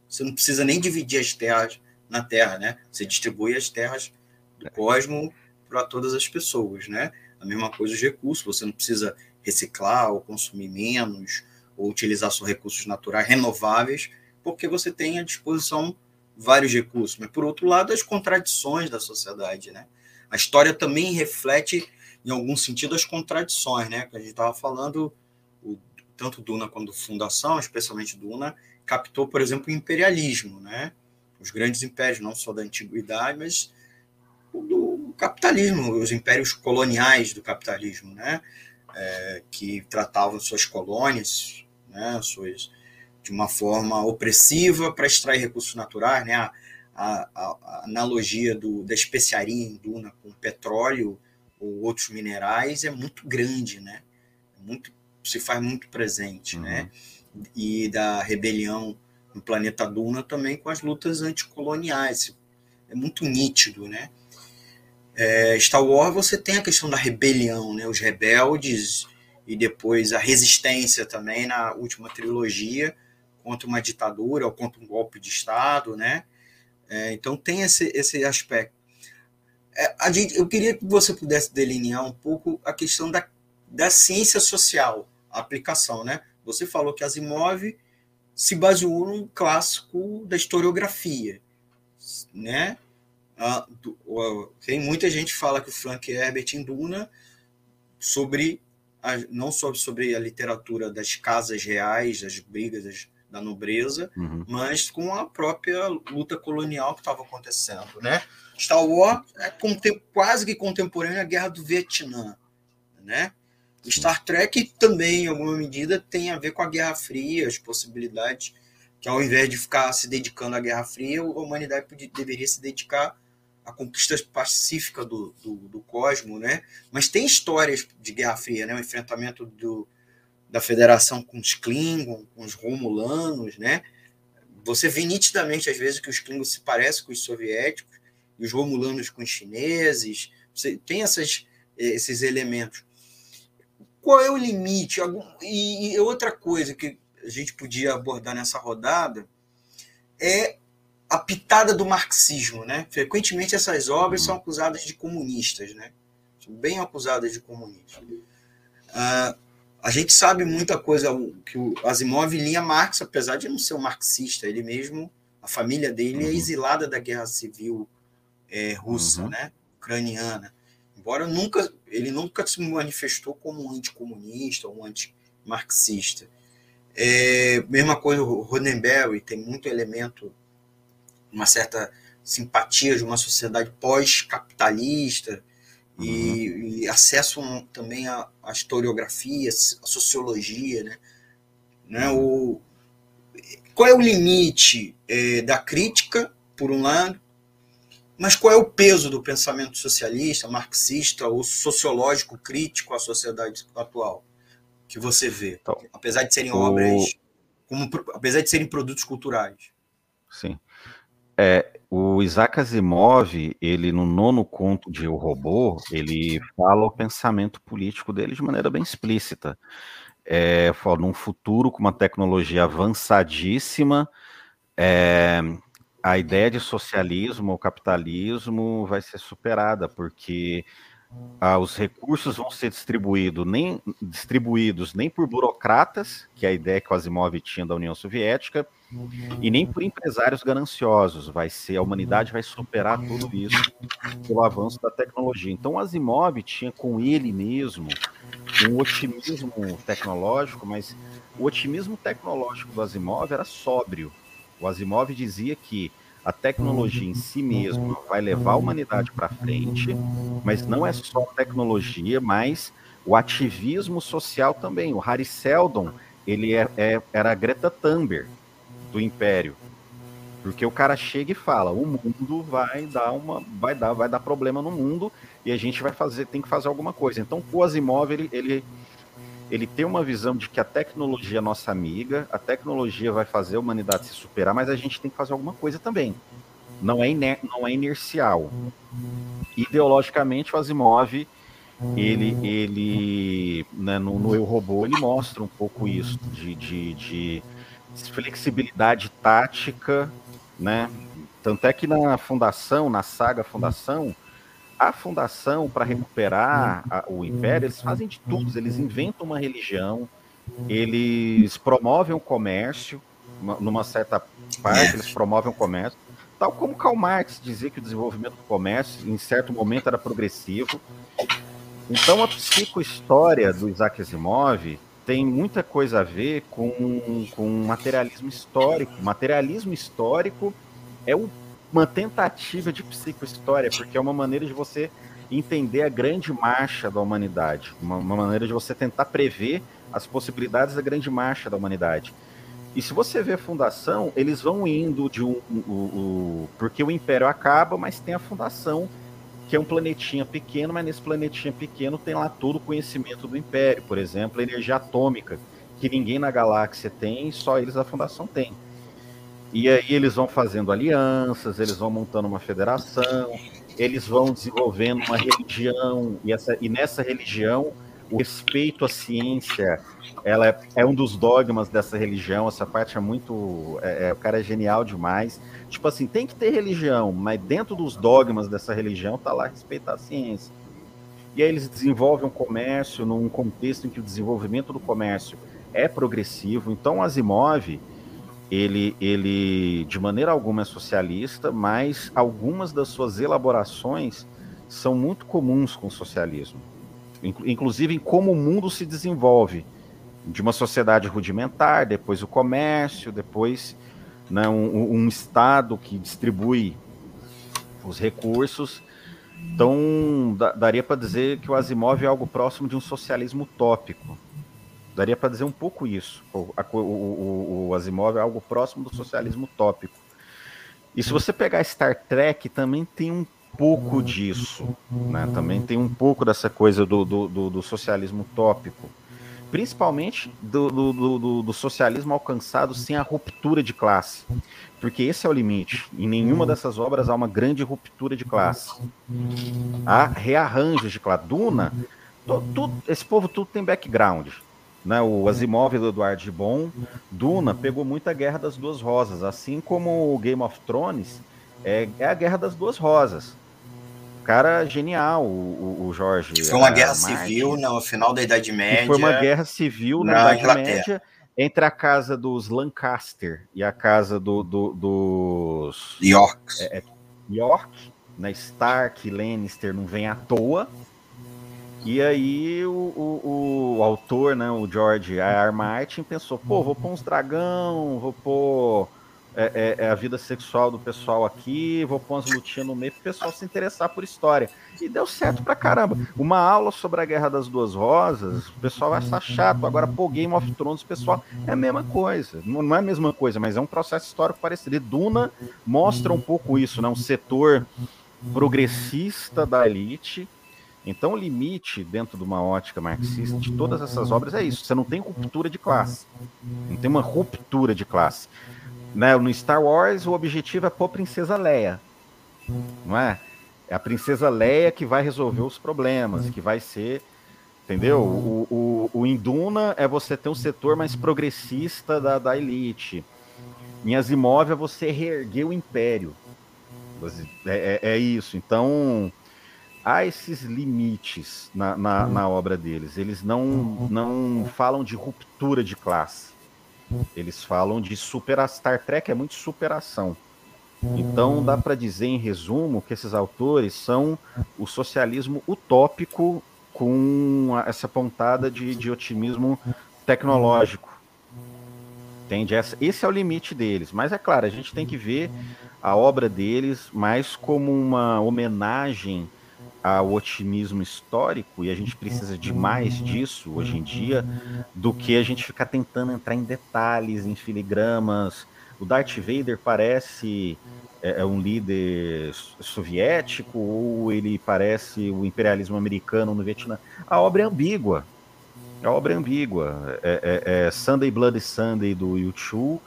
você não precisa nem dividir as terras na Terra, né? Você distribui as terras do cosmo para todas as pessoas, né? A mesma coisa os recursos, você não precisa reciclar ou consumir menos ou utilizar só recursos naturais renováveis, porque você tem à disposição vários recursos. Mas por outro lado, as contradições da sociedade, né? A história também reflete em algum sentido as contradições, né? Que a gente estava falando, o, tanto Duna quanto Fundação, especialmente Duna, captou, por exemplo, o imperialismo, né? os grandes impérios, não só da antiguidade, mas do capitalismo, os impérios coloniais do capitalismo, né? É, que tratavam suas colônias, né? Suas, de uma forma opressiva para extrair recursos naturais, né? A, a, a, analogia do, da especiaria em Duna com petróleo ou outros minerais é muito grande, né? Muito, se faz muito presente, uhum. né? E da rebelião no planeta Duna também com as lutas anticoloniais. É muito nítido, né? É, Star Wars você tem a questão da rebelião, né? Os rebeldes e depois a resistência também na última trilogia contra uma ditadura ou contra um golpe de Estado, né? É, então tem esse, esse aspecto. É, a gente, eu queria que você pudesse delinear um pouco a questão da, da ciência social, a aplicação, né? Você falou que Asimov se baseou num clássico da historiografia, né? Ah, do, tem muita gente que fala que o Frank Herbert em Duna sobre a, não só sobre a literatura das casas reais, das brigas das, da nobreza, uhum. mas com a própria luta colonial que estava acontecendo, né? Star Wars é quase que contemporâneo à Guerra do Vietnã, né? Star Trek também, em alguma medida, tem a ver com a Guerra Fria, as possibilidades que ao invés de ficar se dedicando à Guerra Fria, a humanidade podia, deveria se dedicar à conquista pacífica do, do, do cosmos, né? Mas tem histórias de Guerra Fria, né? O enfrentamento do, da Federação com os Klingon, com os Romulanos, né? Você vê nitidamente, às vezes, que os Klingons se parecem com os soviéticos e os Romulanos com os chineses. Você tem essas, esses elementos. Qual é o limite? E outra coisa que a gente podia abordar nessa rodada é a pitada do marxismo, né? Frequentemente essas obras são acusadas de comunistas, né? São bem acusadas de comunistas. Uh, a gente sabe muita coisa que o Asimov lia Marx, apesar de não ser um marxista, ele mesmo, a família dele é uhum. é exilada da guerra civil é, russa, uhum. né, ucraniana. Embora nunca, ele nunca se manifestou como um anticomunista ou um antimarxista. É, mesma coisa o Roddenberry, tem muito elemento, uma certa simpatia de uma sociedade pós-capitalista, uhum. e, e, acesso também à, à, historiografia, à sociologia, né? né? O, qual é o limite é, da crítica, por um lado, mas qual é o peso do pensamento socialista, marxista ou sociológico crítico à sociedade atual que você vê, então, apesar de serem o... obras, como, apesar de serem produtos culturais? Sim. É, o Isaac Asimov, ele no nono conto de O Robô, ele fala o pensamento político dele de maneira bem explícita. É, fala, num futuro com uma tecnologia avançadíssima, é, a ideia de socialismo ou capitalismo vai ser superada, porque ah, os recursos vão ser nem, distribuídos nem por burocratas, que é a ideia que o Asimov tinha da União Soviética, e nem por empresários gananciosos. Vai ser a humanidade vai superar tudo isso pelo avanço da tecnologia. Então, o Asimov tinha com ele mesmo um otimismo tecnológico, mas o otimismo tecnológico do Asimov era sóbrio. O Asimov dizia que a tecnologia em si mesma vai levar a humanidade para frente, mas não é só tecnologia, mas o ativismo social também. O Harry Seldon, ele é, é, era a Greta Thunberg do Império. Porque o cara chega e fala, o mundo vai dar uma, vai dar, vai dar problema no mundo e a gente vai fazer, tem que fazer alguma coisa. Então, o Asimov ele, ele ele tem uma visão de que a tecnologia é nossa amiga, a tecnologia vai fazer a humanidade se superar, mas a gente tem que fazer alguma coisa também. Não é, iner não é inercial. Ideologicamente, o Asimov, ele, ele né, no, no Eu Robô, ele mostra um pouco isso, de, de, de flexibilidade tática, né? Tanto é que na fundação, na saga Fundação, a fundação, para recuperar a, o império, eles fazem de tudo. Eles inventam uma religião, eles promovem o comércio, uma, numa certa parte, eles promovem o comércio. Tal como Karl Marx dizia que o desenvolvimento do comércio, em certo momento, era progressivo. Então, a psicohistória do Isaac Asimov tem muita coisa a ver com, com materialismo histórico. Materialismo histórico é o uma tentativa de psicohistória, porque é uma maneira de você entender a grande marcha da humanidade, uma, uma, maneira de você tentar prever as possibilidades da grande marcha da humanidade. E se você vê a fundação, eles vão indo de um. um, um porque o Império acaba, mas tem a fundação, que é um planetinha pequeno, mas nesse planetinha pequeno tem lá todo o conhecimento do Império. Por exemplo, a energia atômica, que ninguém na galáxia tem, só eles a fundação tem. E aí eles vão fazendo alianças, eles vão montando uma federação, eles vão desenvolvendo uma religião, e, essa, e nessa religião o respeito à ciência ela é, é, um dos dogmas dessa religião. Essa parte é muito. É, é, o cara é genial demais. Tipo assim, tem que ter religião, mas dentro dos dogmas dessa religião tá lá respeitar a ciência. E aí eles desenvolvem um comércio num contexto em que o desenvolvimento do comércio é progressivo. Então, Asimov, ele, ele de maneira alguma é socialista, mas algumas das suas elaborações são muito comuns com o socialismo inclusive em como o mundo se desenvolve, de uma sociedade rudimentar, depois o comércio, depois né, um, um Estado que distribui os recursos. Então, daria para dizer que o Asimov é algo próximo de um socialismo utópico. Daria para dizer um pouco isso. O, o, o, o, Asimov é algo próximo do socialismo utópico. E se você pegar Star Trek, também tem um pouco disso. Né? Também tem um pouco dessa coisa do, do, do, do socialismo utópico. Principalmente do, do, do, socialismo alcançado sem a ruptura de classe. Porque esse é o limite. Em nenhuma dessas obras há uma grande ruptura de classe. Há rearranjos de classe. Duna, tu, esse povo tudo tem background. Né, o Asimov do Eduardo Gibon, Duna pegou muita Guerra das Duas Rosas, assim como o Game of Thrones é, é a Guerra das Duas Rosas cara genial, o, o Jorge. Foi uma guerra Martin, civil no final da Idade Média. Foi uma guerra civil na, na Idade Inglaterra. Média entre a casa dos Lancaster e a casa do, do, dos York. É, é, York, né? Stark, Lannister não vem à toa. E aí o, o, o autor, né, o George R. R. Martin pensou, pô, vou pôr uns dragão, vou pôr é, é, é, a vida sexual do pessoal aqui, vou pôr umas lutinhas no meio para o pessoal se interessar por história. E deu certo pra caramba. Uma aula sobre a Guerra das Duas Rosas, o pessoal vai achar chato. Agora, pô, Game of Thrones, pessoal, é a mesma coisa. Não é a mesma coisa, mas é um processo histórico parecido. E Duna mostra um pouco isso, né? Um setor progressista da elite. Então, o limite dentro de uma ótica marxista de todas essas obras é isso: você não tem ruptura de classe, não tem uma ruptura de classe né, no Star Wars, o objetivo é pôr Princesa Leia. Não é? É a Princesa Leia que vai resolver os problemas, que vai ser. Entendeu? O, o, o Induna é você ter um setor mais progressista da, da elite. Em Asimov é você reerguer o império. É, é, é isso. Então, há esses limites na, na, na, obra deles. Eles não, não falam de ruptura de classe. Eles falam de superação. Star Trek é muito superação. Então dá para dizer em resumo que esses autores são o socialismo utópico com essa pontada de, de otimismo tecnológico. Entende? Esse é o limite deles. Mas é claro, a gente tem que ver a obra deles mais como uma homenagem ao otimismo histórico, e a gente precisa de mais disso hoje em dia, do que a gente ficar tentando entrar em detalhes, em filigramas. O Darth Vader parece é, é um líder soviético ou ele parece o imperialismo americano no Vietnã. A obra é ambígua. A obra é ambígua. É, é, é Sunday Bloody Sunday do YouTube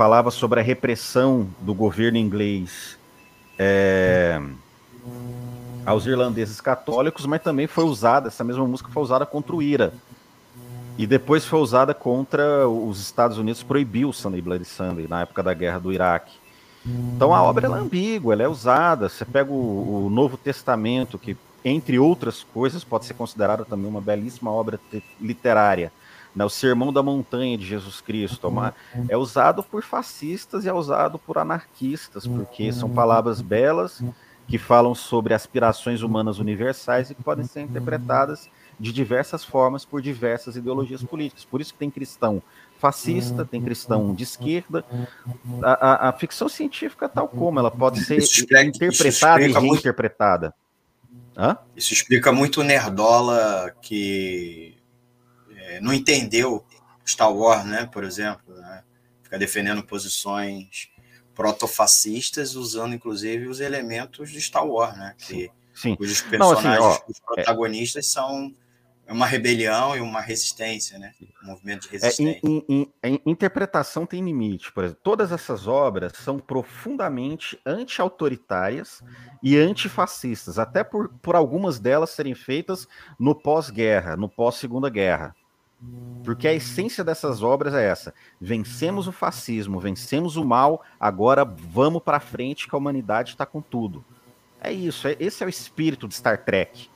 falava sobre a repressão do governo inglês. É, aos irlandeses católicos, mas também foi usada, essa mesma música foi usada contra o IRA. E depois foi usada contra os Estados Unidos, proibiu o Sunday Bloody Sunday na época da guerra do Iraque. Então a obra é ambígua, ela é usada. Você pega o, o, Novo Testamento, que, entre outras coisas, pode ser considerada também uma belíssima obra literária. Né? O Sermão da Montanha de Jesus Cristo uma, é usado por fascistas e é usado por anarquistas, porque são palavras belas que falam sobre aspirações humanas universais e que podem ser interpretadas de diversas formas por diversas ideologias políticas. Por isso que tem cristão fascista, tem cristão de esquerda. A, a, a ficção científica, tal como, ela pode ser explica, interpretada e reinterpretada. Hã? Isso explica muito o Nerdola que é, não entendeu Star Wars, né, por exemplo. Né? fica defendendo posições protofascistas, usando inclusive os elementos de Star Wars, né? Que, Sim. Cujos personagens, Não, assim, ó, os protagonistas é... são uma rebelião e uma resistência, né? Um movimento de resistência. É, em, em, em, interpretação tem limite, por exemplo. Todas essas obras são profundamente anti-autoritárias e antifascistas, até por, por algumas delas serem feitas no pós-guerra, no pós-segunda guerra. Porque a essência dessas obras é essa: vencemos o fascismo, vencemos o mal, agora vamos para frente que a humanidade está com tudo. É isso, é, esse é o espírito de Star Trek.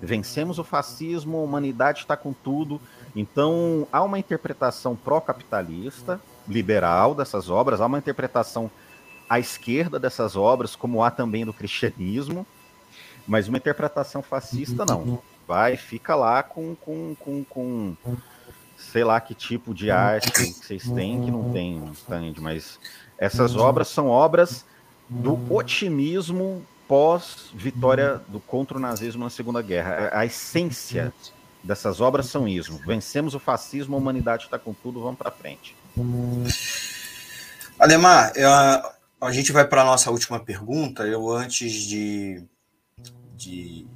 Vencemos o fascismo, a humanidade está com tudo. Então há uma interpretação pró-capitalista, liberal dessas obras, há uma interpretação à esquerda dessas obras, como há também do cristianismo, mas uma interpretação fascista não. Vai, fica lá com, com, com, com sei lá que tipo de arte que vocês têm que não tem, entende? Mas essas obras são obras do otimismo pós-vitória do contra o nazismo na Segunda Guerra. A essência dessas obras são isso. Vencemos o fascismo, a humanidade está com tudo, vamos para frente. Ademar, eu, a gente vai para a nossa última pergunta. Eu, antes de, de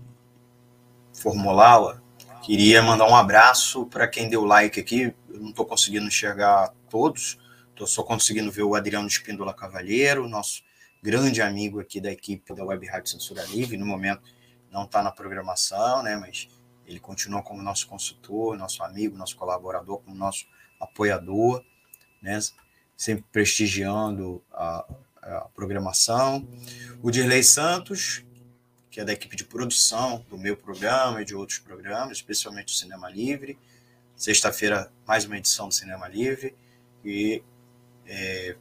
formulá-la, Queria mandar um abraço para quem deu like aqui. Eu não estou conseguindo enxergar todos, estou só conseguindo ver o Adriano Espíndola Cavalheiro, nosso grande amigo aqui da equipe da Web Rádio Censura Livre. No momento não está na programação, né? Mas ele continua como nosso consultor, nosso amigo, nosso colaborador, como nosso apoiador, né? Sempre prestigiando a, a programação. O Dirley Santos, que é da equipe de produção do meu programa e de outros programas, especialmente o Cinema Livre. Sexta-feira, mais uma edição do Cinema Livre. E é,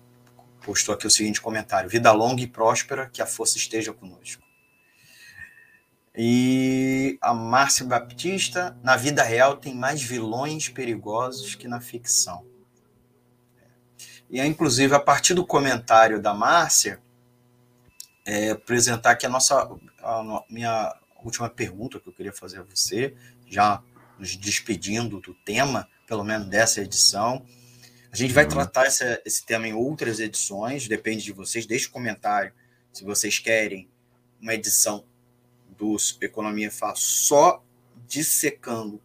postou aqui o seguinte comentário: Vida longa e próspera, que a força esteja conosco. E a Márcia Baptista, na vida real tem mais vilões perigosos que na ficção. E é, inclusive, a partir do comentário da Márcia, é, apresentar aqui a nossa a minha última pergunta que eu queria fazer a você, já nos despedindo do tema, pelo menos dessa edição. A gente vai uhum. tratar essa, esse tema em outras edições, depende de vocês. Deixe um comentário se vocês querem uma edição do Economia Fácil só dissecando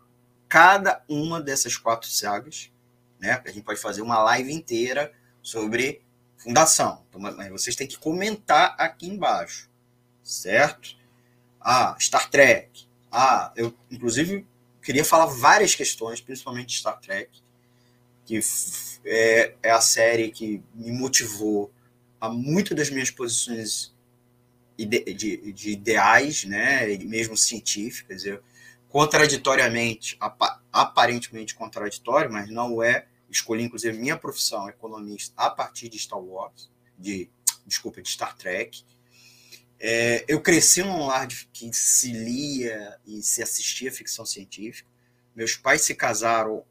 cada uma dessas quatro sagas. Né? A gente pode fazer uma live inteira sobre fundação. Então, mas vocês têm que comentar aqui embaixo, certo? Ah, Star Trek. Ah, eu inclusive queria falar várias questões, principalmente Star Trek, que é, é a série que me motivou a muito das minhas posições ide de, de, ideais, né, mesmo científicas. Eu, contraditoriamente, ap aparentemente contraditório, mas não é escolhi inclusive minha profissão economista a partir de Star Wars, de desculpa, de Star Trek. É, eu cresci num lar que se lia e se assistia ficção científica. Meus pais se casaram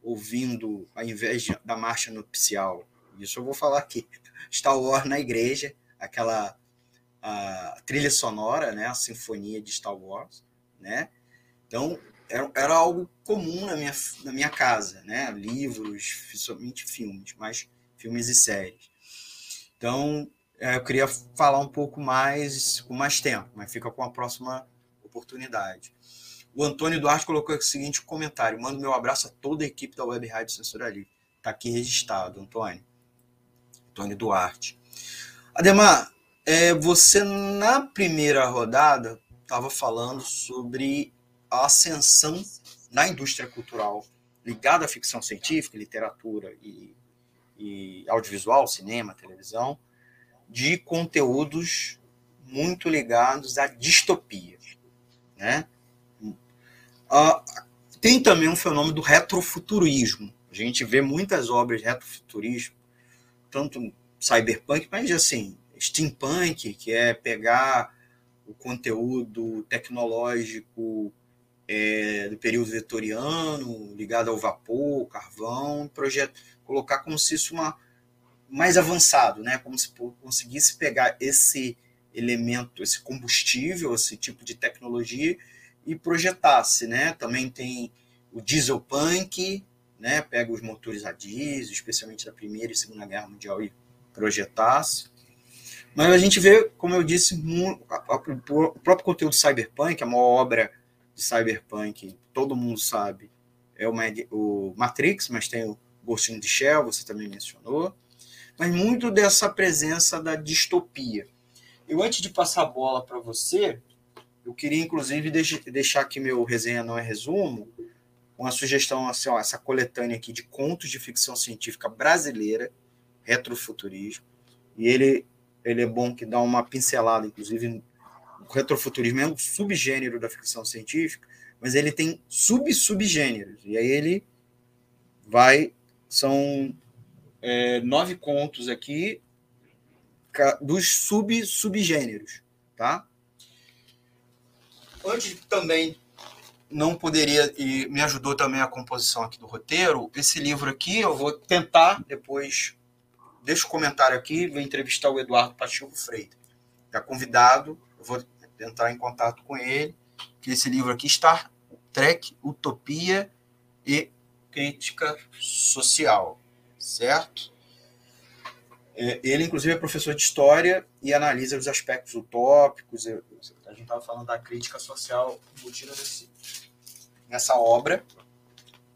ouvindo, ao invés de, da marcha nupcial, isso eu vou falar aqui, Star Wars na igreja, aquela a trilha sonora, né, a sinfonia de Star Wars, né? Então, era, era algo comum na minha, na minha casa, né? Livros, somente filmes, mas filmes e séries. Então, eu queria falar um pouco mais, com mais tempo, mas fica com a próxima oportunidade. O Antônio Duarte colocou o seguinte comentário: mando meu abraço a toda a equipe da Web Rádio Censura Livre. Está aqui registrado, Antônio. Antônio Duarte. Ademar, é, você na primeira rodada estava falando sobre a ascensão na indústria cultural ligada à ficção científica, literatura e, e audiovisual, cinema, televisão, de conteúdos muito ligados à distopia. Né? Uh, tem também um fenômeno do retrofuturismo. A gente vê muitas obras de retrofuturismo, tanto cyberpunk, mas assim, steampunk, que é pegar o conteúdo tecnológico é, do período vitoriano, ligado ao vapor, carvão, projeto, colocar como se isso uma mais avançado, né? Como se conseguisse pegar esse elemento, esse combustível, esse tipo de tecnologia e projetasse, né? Também tem o diesel punk, né, pega os motores a diesel, especialmente da Primeira e Segunda Guerra Mundial, e projetasse. Mas a gente vê, como eu disse, o próprio conteúdo cyberpunk, a maior obra de cyberpunk, todo mundo sabe, é o Matrix, mas tem o Ghost in the Shell, você também mencionou, mas muito dessa presença da distopia. Eu, antes de passar a bola para você, eu queria, inclusive, deixar aqui meu resenha não é resumo, uma sugestão, assim, ó, essa coletânea aqui de contos de ficção científica brasileira, retrofuturismo, e ele, ele é bom que dá uma pincelada, inclusive, o retrofuturismo é um subgênero da ficção científica, mas ele tem sub-subgêneros, e aí ele vai, são é, nove contos aqui dos sub-subgêneros, tá? Antes também não poderia, e me ajudou também a composição aqui do roteiro, esse livro aqui eu vou tentar depois, deixa o um comentário aqui, vou entrevistar o Eduardo Pacheco Freitas. Está convidado, eu vou entrar em contato com ele, que esse livro aqui, Star Trek, Utopia e Crítica Social, certo? É, ele, inclusive, é professor de história e analisa os aspectos utópicos. A gente estava falando da crítica social embutida nesse, nessa obra.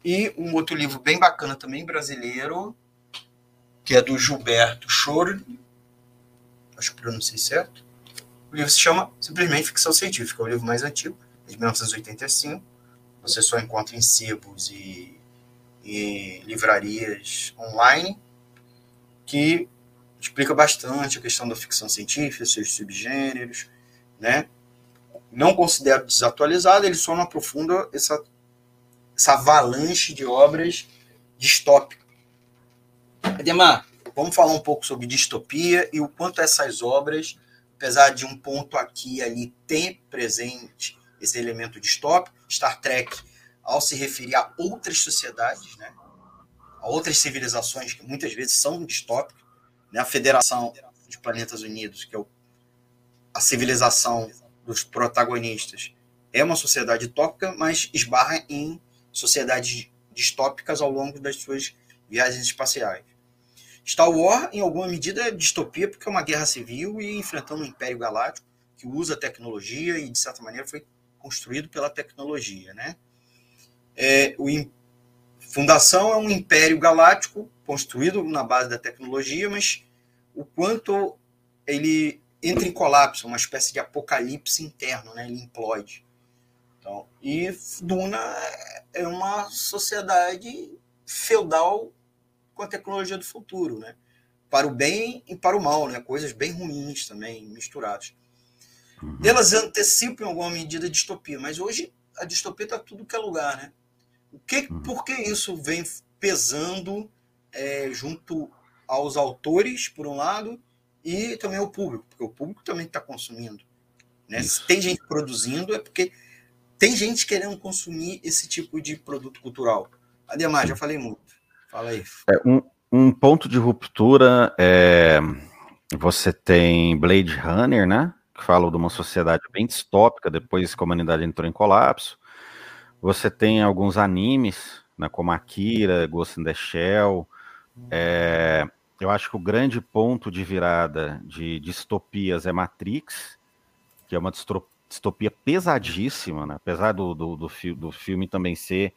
E um outro livro bem bacana também, brasileiro, que é do Gilberto Choro. Acho que pronunciei certo. O livro se chama simplesmente Ficção Científica, é o livro mais antigo, de 1985. Você só encontra em sebos e, e livrarias online, que explica bastante a questão da ficção científica, seus subgêneros, né? Não considero desatualizado, ele só não aprofunda essa, essa avalanche de obras distópicas. Ademar, vamos falar um pouco sobre distopia e o quanto essas obras, apesar de um ponto aqui e ali ter presente esse elemento distópico, Star Trek, ao se referir a outras sociedades, né, a outras civilizações que muitas vezes são distópicas, né, a Federação de Planetas Unidos, que é o, a civilização dos protagonistas, é uma sociedade utópica, mas esbarra em sociedades distópicas ao longo das suas viagens espaciais. Star Wars, em alguma medida, é distopia, porque é uma guerra civil e enfrentando um império galáctico que usa tecnologia e, de certa maneira, foi construído pela tecnologia. Né? É, o Fundação é um império galáctico construído na base da tecnologia, mas o quanto ele entra em colapso, uma espécie de apocalipse interno, né? ele implode. Então, e Duna é uma sociedade feudal com a tecnologia do futuro, né? para o bem e para o mal, né? coisas bem ruins também misturadas. Uhum. Elas antecipam em alguma medida a distopia, mas hoje a distopia está tudo que é lugar. Né? O que, uhum. Por que isso vem pesando é, junto aos autores, por um lado, e também ao público, porque o público também está consumindo. Né? Se tem gente produzindo, é porque tem gente querendo consumir esse tipo de produto cultural. Ademar, já falei muito. Fala aí. É, um, um ponto de ruptura é. Você tem Blade Runner, né? Que fala de uma sociedade bem distópica depois que a humanidade entrou em colapso. Você tem alguns animes, né, como Akira, Ghost in the Shell, é, eu acho que o grande ponto de virada de distopias é Matrix, que é uma distopia pesadíssima, né? apesar do, do, do, fi do, filme também ser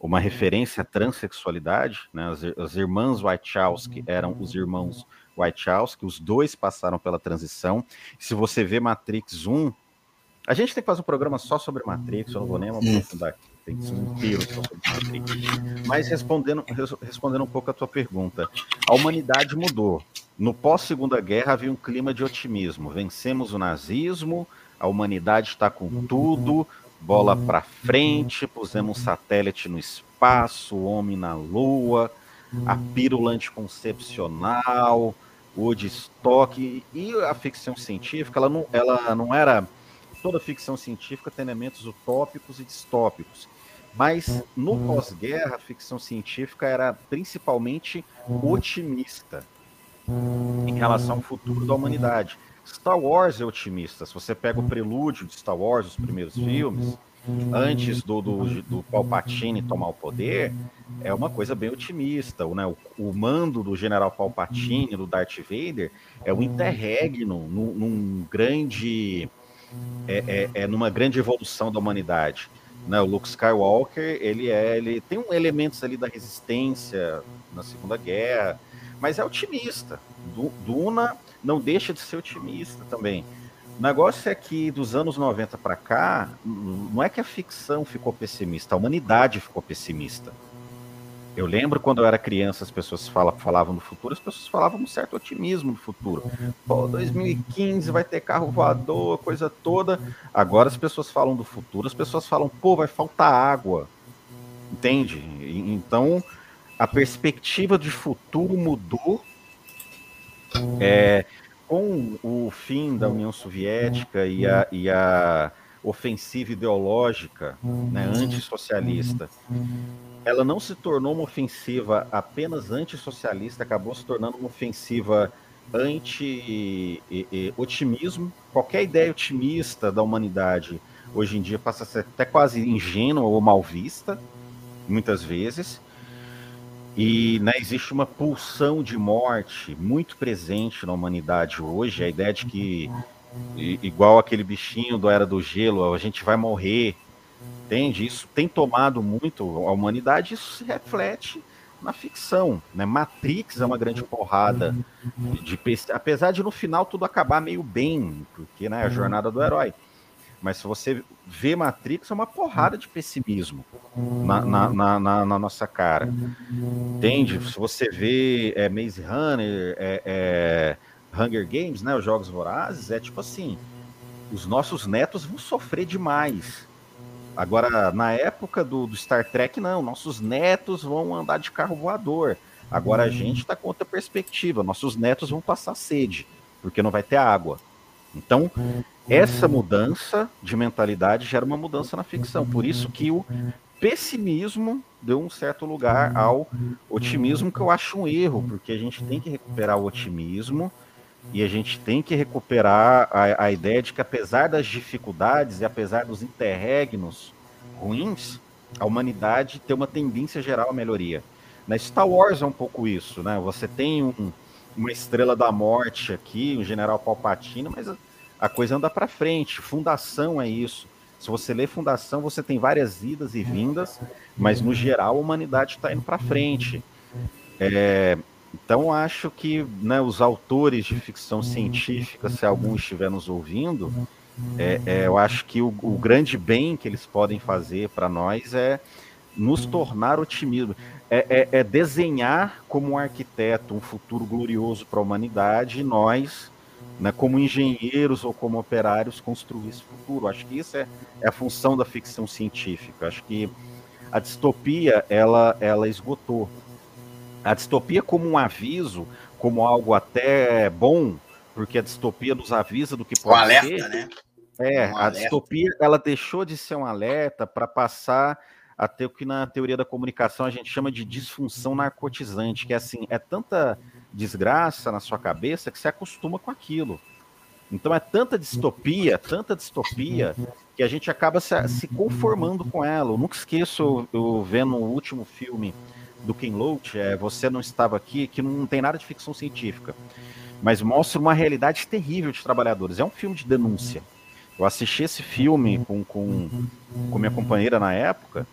uma referência à transexualidade. Né? As, as irmãs Wachowski eram os irmãos Wachowski, os dois passaram pela transição. Se você vê Matrix 1, a gente tem que fazer um programa só sobre Matrix, eu não vou nem aprofundar aqui tem que ser um inteiro Mas respondendo, respondendo um pouco a tua pergunta, a humanidade mudou. No pós-segunda guerra havia um clima de otimismo. Vencemos o nazismo, a humanidade está com tudo, bola para frente, pusemos um satélite no espaço, o homem na lua, a pílula anticoncepcional, o Woodstock. E a ficção científica, ela não, ela não era toda ficção científica tem elementos utópicos e distópicos. Mas no pós-guerra, a ficção científica era principalmente otimista em relação ao futuro da humanidade. Star Wars é otimista. Se você pega o prelúdio de Star Wars, os primeiros filmes, antes do, do, do Palpatine tomar o poder, é uma coisa bem otimista. Né? O, o mando do General Palpatine, do Darth Vader, é um interregno num, num grande. É, é, é, numa grande evolução da humanidade. Né? O Luke Skywalker, ele é, ele tem um elementos ali da resistência na Segunda Guerra, mas é otimista. Duna não deixa de ser otimista também. O negócio é que dos anos 90 para cá, não é que a ficção ficou pessimista, a humanidade ficou pessimista. Eu lembro quando eu era criança, as pessoas falavam do futuro, as pessoas falavam um certo otimismo do futuro. Pô, 2015 vai ter carro voador, coisa toda. Agora as pessoas falam do futuro, as pessoas falam, pô, vai faltar água. Entende? Então, a perspectiva de futuro mudou. É, com o fim da União Soviética e a, e a ofensiva ideológica né, antissocialista, ela não se tornou uma ofensiva apenas antissocialista, acabou se tornando uma ofensiva anti-otimismo. Qualquer ideia otimista da humanidade hoje em dia passa a ser até quase ingênua ou mal vista, muitas vezes. E né, existe uma pulsão de morte muito presente na humanidade hoje, a ideia de que, igual aquele bichinho do Era do Gelo, a gente vai morrer, entende? Isso tem tomado muito a humanidade, isso se reflete na ficção. Né? Matrix é uma grande porrada, de, apesar de no final tudo acabar meio bem, porque né, a jornada do herói. Mas se você vê Matrix, é uma porrada de pessimismo na, na, na, na, na nossa cara. Entende? Se você vê é, Maze Runner, é, é, Hunger Games, né, os Jogos Vorazes, é tipo assim, os nossos netos vão sofrer demais. Agora, na época do, do Star Trek, não, nossos netos vão andar de carro voador. Agora a gente está com outra perspectiva, nossos netos vão passar sede, porque não vai ter água. Então, essa mudança de mentalidade gera uma mudança na ficção. Por isso que o pessimismo deu um certo lugar ao otimismo, que eu acho um erro, porque a gente tem que recuperar o otimismo e a gente tem que recuperar a, a ideia de que, apesar das dificuldades e apesar dos interregnos ruins, a humanidade tem uma tendência geral à melhoria. Na Star Wars é um pouco isso, né? Você tem um, uma estrela da morte aqui, um general Palpatine, mas a, a coisa anda para frente. Fundação é isso. Se você lê Fundação, você tem várias idas e vindas, mas no geral a humanidade está indo para frente. É, então acho que né, os autores de ficção científica, se algum estiver nos ouvindo, é, é, eu acho que o, o, grande bem que eles podem fazer para nós é nos tornar otimismo é, é, é desenhar como um arquiteto um futuro glorioso para a humanidade e nós, né, como engenheiros ou como operários, construir esse futuro. Acho que isso é, é a função da ficção científica. Acho que a distopia ela, ela esgotou. A distopia como um aviso, como algo até bom, porque a distopia nos avisa do que pode um alerta, ser. Né? É, um a alerta. distopia ela deixou de ser um alerta para passar até o que na teoria da comunicação a gente chama de disfunção narcotizante, que é assim, é tanta desgraça na sua cabeça que você acostuma com aquilo. Então é tanta distopia, tanta distopia, que a gente acaba se, se conformando com ela. Eu nunca esqueço, eu vendo o último filme do Ken Loach, é Você Não Estava Aqui, que não tem nada de ficção científica, mas mostra uma realidade terrível de trabalhadores. É um filme de denúncia. Eu assisti esse filme com, com, com minha companheira na época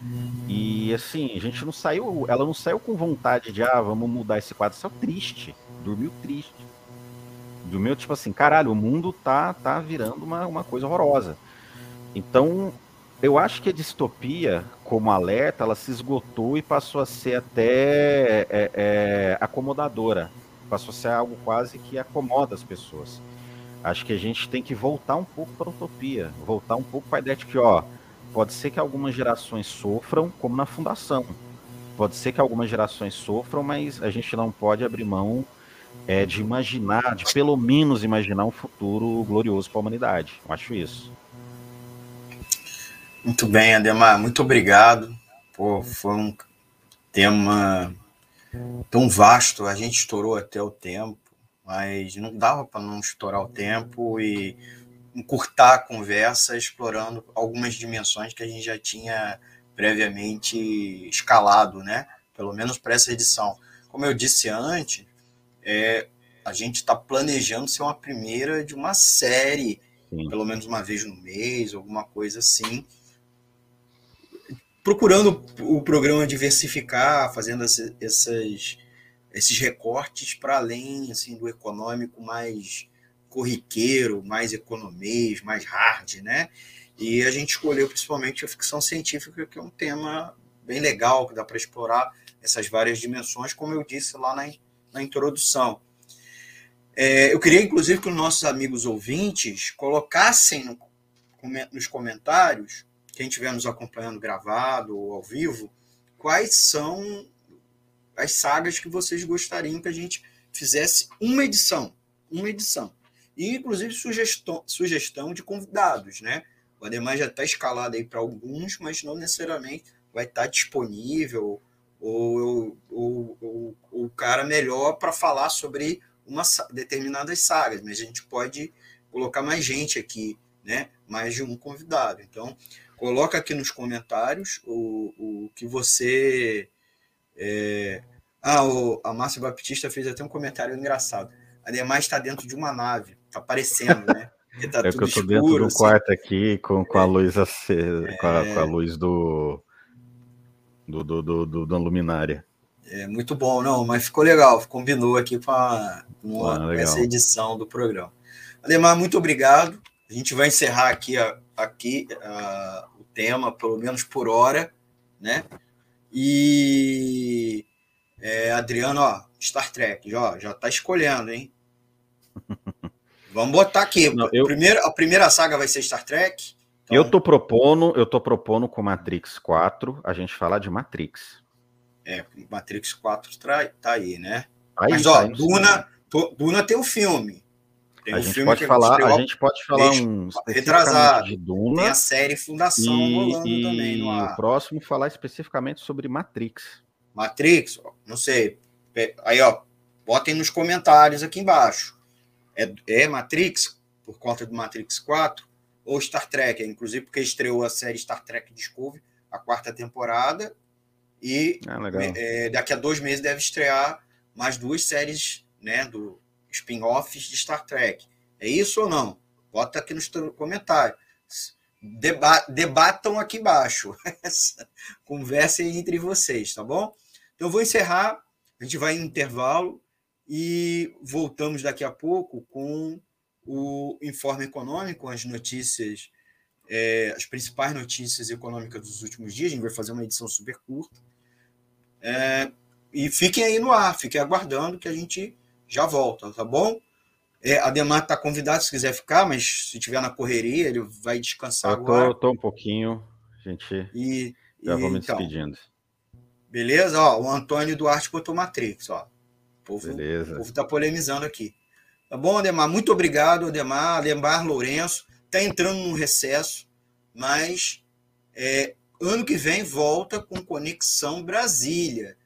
e assim, a gente não saiu, ela não saiu com vontade de, ah, vamos mudar esse quadro, saiu triste, dormiu triste. Dormiu tipo assim, caralho, o mundo tá, tá virando uma, uma coisa horrorosa. Então, eu acho que a distopia, como alerta, ela se esgotou e passou a ser até é, é, acomodadora. Passou a ser algo quase que acomoda as pessoas. Acho que a gente tem que voltar um pouco para a utopia, voltar um pouco para a ideia de que, ó, pode ser que algumas gerações sofram, como na fundação. Pode ser que algumas gerações sofram, mas a gente não pode abrir mão é, de imaginar, de pelo menos imaginar um futuro glorioso para a humanidade. Eu acho isso. Muito bem, Ademar, muito obrigado. Pô, foi um tema tão vasto, a gente estourou até o tempo mas não dava para não estourar o tempo e encurtar a conversa explorando algumas dimensões que a gente já tinha previamente escalado, né? Pelo menos para essa edição. Como eu disse antes, é, a gente está planejando ser uma primeira de uma série, Sim. pelo menos uma vez no mês, alguma coisa assim. Procurando o programa diversificar, fazendo essas, esses recortes para além assim, do econômico mais corriqueiro, mais economês, mais hard, né? E a gente escolheu principalmente a ficção científica, que é um tema bem legal, que dá para explorar essas várias dimensões, como eu disse lá na, na introdução. É, eu queria, inclusive, que os nossos amigos ouvintes colocassem no, nos comentários, quem estiver nos acompanhando gravado ou ao vivo, quais são as sagas que vocês gostariam que a gente fizesse uma edição. Uma edição. E, inclusive, sugestão, sugestão de convidados, né? O Ademar já está escalado aí para alguns, mas não necessariamente vai estar tá disponível ou, ou, ou, ou o cara melhor para falar sobre uma determinadas sagas, mas a gente pode colocar mais gente aqui, né? Mais de um convidado. Então, coloca aqui nos comentários o, o que você é... Ah, o, a Márcia Baptista fez até um comentário engraçado. Ademais está dentro de uma nave, está aparecendo, né? Tá é que eu estou dentro do assim. quarto aqui com, com a é. luz acesa, é... com, a, com, a, luz do do, do, do, do, da luminária. É muito bom, não, mas ficou legal, combinou aqui com, a, com ah, essa edição do programa. Ademar, muito obrigado. A gente vai encerrar aqui, aqui o tema, pelo menos por hora, né? E é, Adriano, ó, Star Trek, ó, já tá escolhendo, hein? Vamos botar aqui. Não, eu... Primeiro, a primeira saga vai ser Star Trek. Então... Eu tô propondo, eu tô propondo com Matrix 4 a gente falar de Matrix. É, Matrix 4 tá, tá aí, né? Aí, Mas, ó, tá Duna, Duna tem o um filme. Tem a, um gente filme pode falar, a gente pode falar um retrasado de Duna. Tem a série Fundação e, rolando também no ar. o próximo falar especificamente sobre Matrix. Matrix, não sei. Aí, ó, botem nos comentários aqui embaixo. É, é Matrix, por conta do Matrix 4, ou Star Trek, inclusive porque estreou a série Star Trek Discovery, a quarta temporada, e ah, é, daqui a dois meses deve estrear mais duas séries né, do spin-offs de Star Trek. É isso ou não? Bota aqui nos comentários. Deba debatam aqui embaixo. Conversem entre vocês, tá bom? Então eu vou encerrar. A gente vai em intervalo e voltamos daqui a pouco com o informe econômico, as notícias, é, as principais notícias econômicas dos últimos dias. A gente vai fazer uma edição super curta. É, e fiquem aí no ar, fiquem aguardando que a gente já volta, tá bom? É, Ademar está convidado se quiser ficar, mas se estiver na correria, ele vai descansar eu tô, agora. Eu tô um pouquinho, gente. E, já e, vou me então, despedindo. Beleza? Ó, o Antônio Duarte botou Matrix, ó. O povo, Beleza. O povo tá polemizando aqui. Tá bom, Ademar? Muito obrigado, Ademar. Ademar Lourenço. Tá entrando no recesso, mas é, Ano que vem volta com Conexão Brasília,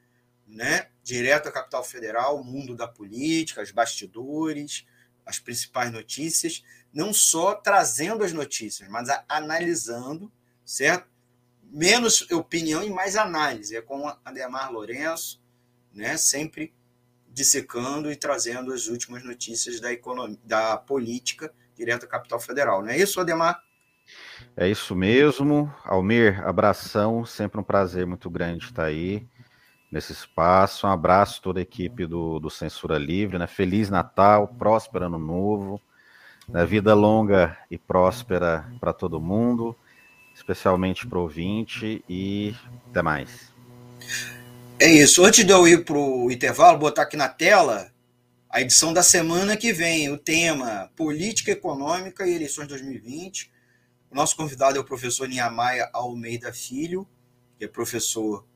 né? Direto à capital federal, o mundo da política, os bastidores, as principais notícias, não só trazendo as notícias, mas analisando, certo? Menos opinião e mais análise. É com Ademar Lourenço, né? Sempre dissecando e trazendo as últimas notícias da economia, da política direto à capital federal. Não é isso, Ademar? É isso mesmo. Almir, abração, sempre um prazer muito grande estar aí nesse espaço. Um abraço a toda a equipe do, do Censura Livre, né? Feliz Natal, próspero ano novo, né? vida longa e próspera para todo mundo, especialmente para o ouvinte e até mais. É isso. Antes de eu ir para o intervalo, botar aqui na tela a edição da semana que vem, o tema Política Econômica e Eleições 2020 nosso convidado é o professor Niamaia Almeida Filho, que é professor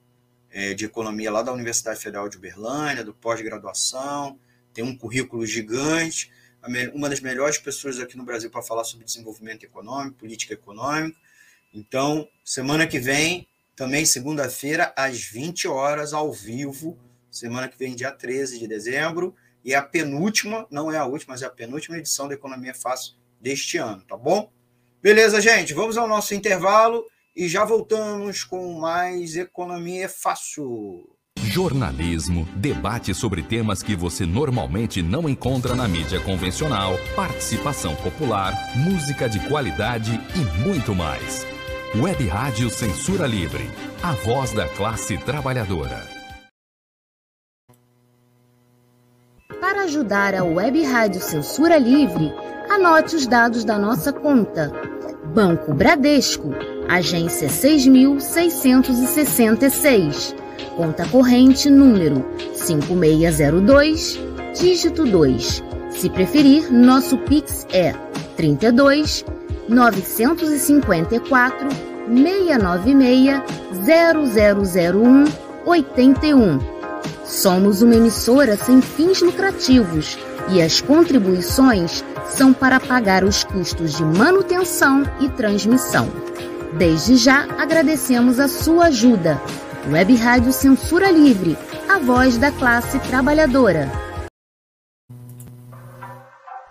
é, de economia lá da Universidade Federal de Uberlândia, do pós-graduação, tem um currículo gigante, uma das melhores pessoas aqui no Brasil para falar sobre desenvolvimento econômico, política econômica. Então, semana que vem, também segunda-feira, às 20 horas, ao vivo, semana que vem, dia 13 de dezembro, e a penúltima, não é a última, mas é a penúltima edição da Economia Fácil deste ano, tá bom? Beleza, gente? Vamos ao nosso intervalo e já voltamos com mais Economia Fácil. Jornalismo, debate sobre temas que você normalmente não encontra na mídia convencional, participação popular, música de qualidade e muito mais. Web Rádio Censura Livre, a voz da classe trabalhadora. Para ajudar a Web Rádio Censura Livre, anote os dados da nossa conta. Banco Bradesco, agência 6666, conta corrente número 5602, dígito 2. Se preferir, nosso Pix é 32 954 696 0001 81. Somos uma emissora sem fins lucrativos e as contribuições são para pagar os custos de manutenção e transmissão. Desde já agradecemos a sua ajuda. Web Rádio Censura Livre, a voz da classe trabalhadora.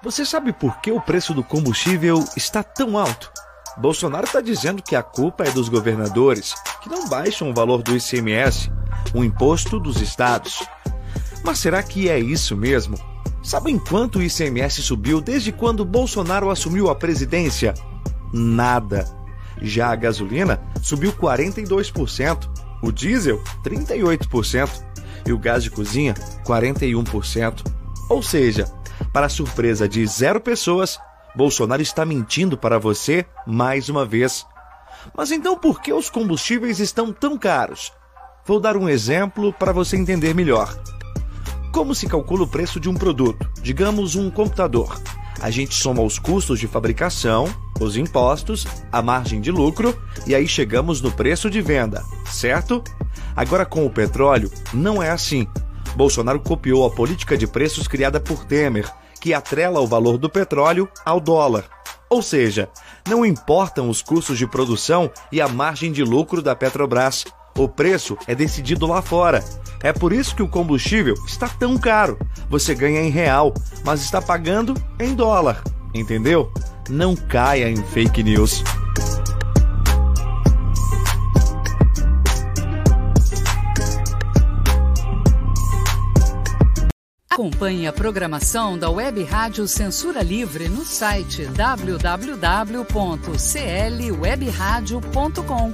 Você sabe por que o preço do combustível está tão alto? Bolsonaro está dizendo que a culpa é dos governadores, que não baixam o valor do ICMS, o imposto dos estados. Mas será que é isso mesmo? Sabem quanto o ICMS subiu desde quando Bolsonaro assumiu a presidência? Nada. Já a gasolina subiu 42%, o diesel 38% e o gás de cozinha 41%. Ou seja, para surpresa de zero pessoas, Bolsonaro está mentindo para você mais uma vez. Mas então por que os combustíveis estão tão caros? Vou dar um exemplo para você entender melhor. Como se calcula o preço de um produto? Digamos um computador. A gente soma os custos de fabricação, os impostos, a margem de lucro e aí chegamos no preço de venda, certo? Agora com o petróleo, não é assim. Bolsonaro copiou a política de preços criada por Temer que atrela o valor do petróleo ao dólar. Ou seja, não importam os custos de produção e a margem de lucro da Petrobras. O preço é decidido lá fora. É por isso que o combustível está tão caro. Você ganha em real, mas está pagando em dólar. Entendeu? Não caia em fake news. Acompanhe a programação da Web Rádio Censura Livre no site www.clwebradio.com,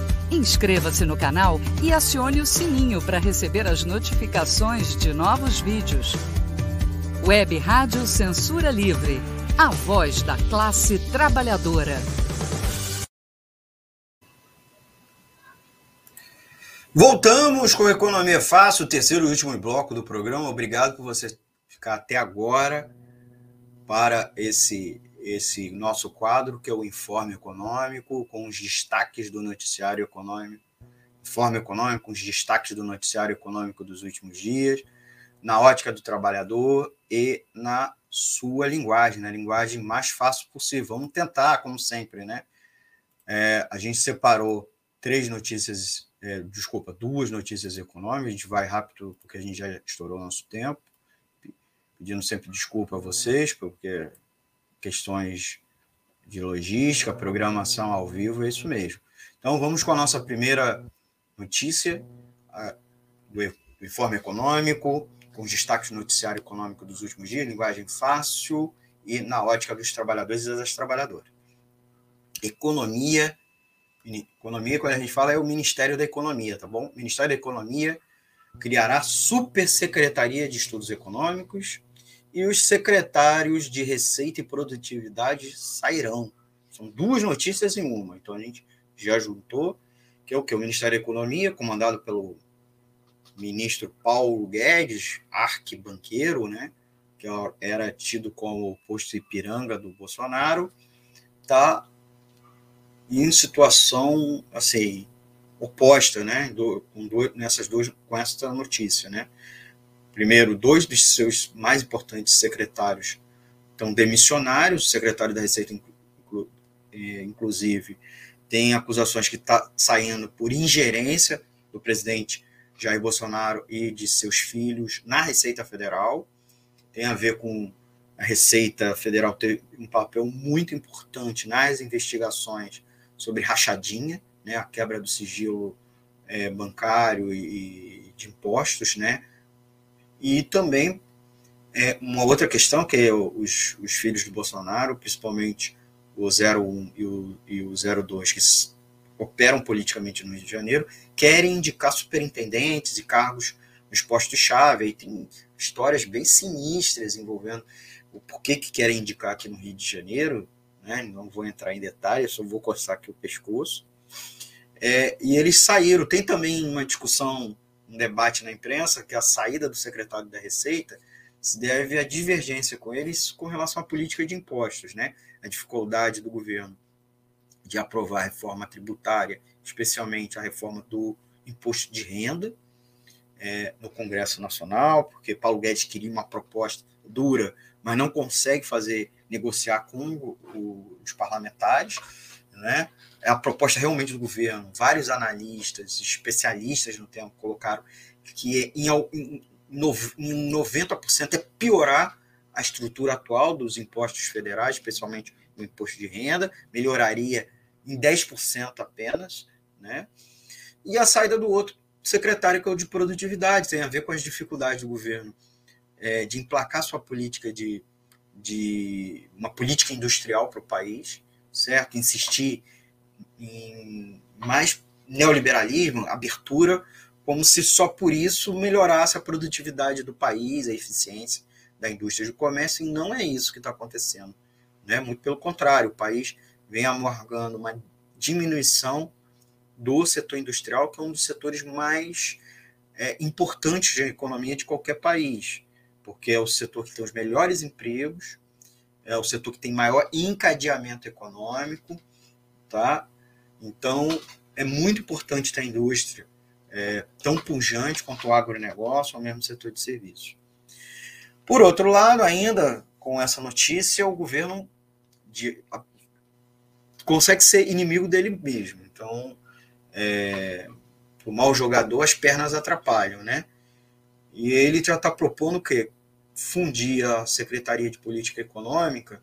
Inscreva-se no canal e acione o sininho para receber as notificações de novos vídeos. Web Rádio Censura Livre. A voz da classe trabalhadora. Voltamos com Economia Fácil, o terceiro e último bloco do programa. Obrigado por você ficar até agora para esse esse nosso quadro, que é o Informe Econômico, com os destaques do noticiário econômico, Informe Econômico, com os destaques do noticiário econômico dos últimos dias, na ótica do trabalhador e na sua linguagem, na linguagem mais fácil possível. Vamos tentar, como sempre, né? É, a gente separou três notícias, é, desculpa, duas notícias econômicas, a gente vai rápido porque a gente já estourou nosso tempo pedindo sempre desculpa a vocês, porque questões de logística, programação ao vivo, é isso mesmo. Então, vamos com a nossa primeira notícia do informe econômico, com os destaques do noticiário econômico dos últimos dias, linguagem fácil e na ótica dos trabalhadores e das trabalhadoras. Economia, economia, quando a gente fala, é o Ministério da Economia, tá bom? O Ministério da Economia criará supersecretaria de estudos econômicos e os secretários de Receita e Produtividade sairão. São duas notícias em uma. Então a gente já juntou, que é o que? O Ministério da Economia, comandado pelo ministro Paulo Guedes, arquibanqueiro, né? que era tido como o posto Ipiranga do Bolsonaro, está em situação assim oposta, né, do, com do, nessas duas, com essa notícia, né. Primeiro, dois dos seus mais importantes secretários estão demissionários, o secretário da Receita, inclu, é, inclusive, tem acusações que está saindo por ingerência do presidente Jair Bolsonaro e de seus filhos na Receita Federal. Tem a ver com a Receita Federal ter um papel muito importante nas investigações sobre rachadinha, né, a quebra do sigilo é, bancário e, e, de impostos, né, e também é, uma outra questão que é os, os filhos do Bolsonaro, principalmente o 01 e o, e o 02, que operam politicamente no Rio de Janeiro, querem indicar superintendentes e cargos nos postos-chave. Aí tem histórias bem sinistras envolvendo o porquê que querem indicar aqui no Rio de Janeiro. Né? Não vou entrar em detalhes, só vou coçar aqui o pescoço. É, e eles saíram. Tem também uma discussão, um debate na imprensa, que a saída do secretário da Receita se deve à divergência com eles com relação à política de impostos, né? a dificuldade do governo de aprovar a reforma tributária, especialmente a reforma do imposto de renda é, no Congresso Nacional, porque Paulo Guedes queria uma proposta dura, mas não consegue fazer negociar com o, os parlamentares, né? É a proposta realmente do governo. Vários analistas, especialistas no tema colocaram que em, em, em 90% é piorar a estrutura atual dos impostos federais, especialmente o imposto de renda, melhoraria em 10% apenas, né? E a saída do outro secretário, que é o de produtividade, tem a ver com as dificuldades do governo é, de emplacar sua política de, de uma política industrial para o país, certo? Insistir em mais neoliberalismo, abertura, como se só por isso melhorasse a produtividade do país, a eficiência da indústria de comércio, e não é isso que está acontecendo. Né? Muito pelo contrário, o país vem amargando uma diminuição do setor industrial, que é um dos setores mais é, importantes da economia de qualquer país, porque é o setor que tem os melhores empregos, é o setor que tem maior encadeamento econômico, tá? Então, é muito importante ter a indústria é, tão pujante quanto o agronegócio, ou mesmo setor de serviços. Por outro lado, ainda com essa notícia, o governo de, a, consegue ser inimigo dele mesmo. Então, é, o mau jogador, as pernas atrapalham, né? E ele já está propondo o quê? Fundir a Secretaria de Política Econômica,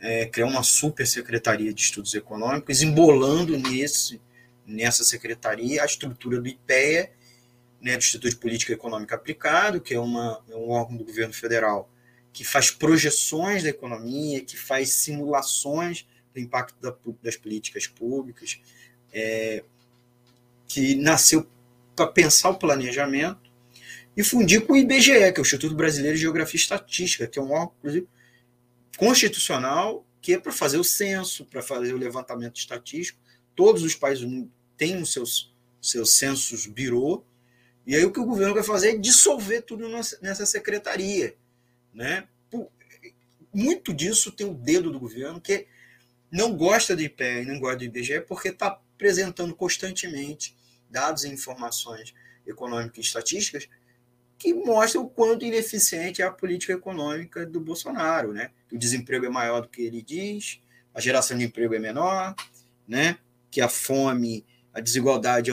é, criar uma super secretaria de estudos econômicos, embolando nesse, nessa secretaria a estrutura do IPEA, né, do Instituto de Política Econômica Aplicado, que é, uma, é um órgão do governo federal que faz projeções da economia, que faz simulações do impacto da, das políticas públicas, é, que nasceu para pensar o planejamento e fundir com o IBGE, que é o Instituto Brasileiro de Geografia e Estatística, que é um órgão constitucional que é para fazer o censo, para fazer o levantamento estatístico. Todos os países do mundo têm os seus, seus censos birô, e aí o que o governo vai fazer é dissolver tudo nessa secretaria né? Muito disso tem o dedo do governo, que não gosta do IPE e não gosta do IBGE, porque está apresentando constantemente dados e informações econômicas e estatísticas que mostram o quanto ineficiente é a política econômica do Bolsonaro, né? O desemprego é maior do que ele diz, a geração de emprego é menor, né? Que a fome, a desigualdade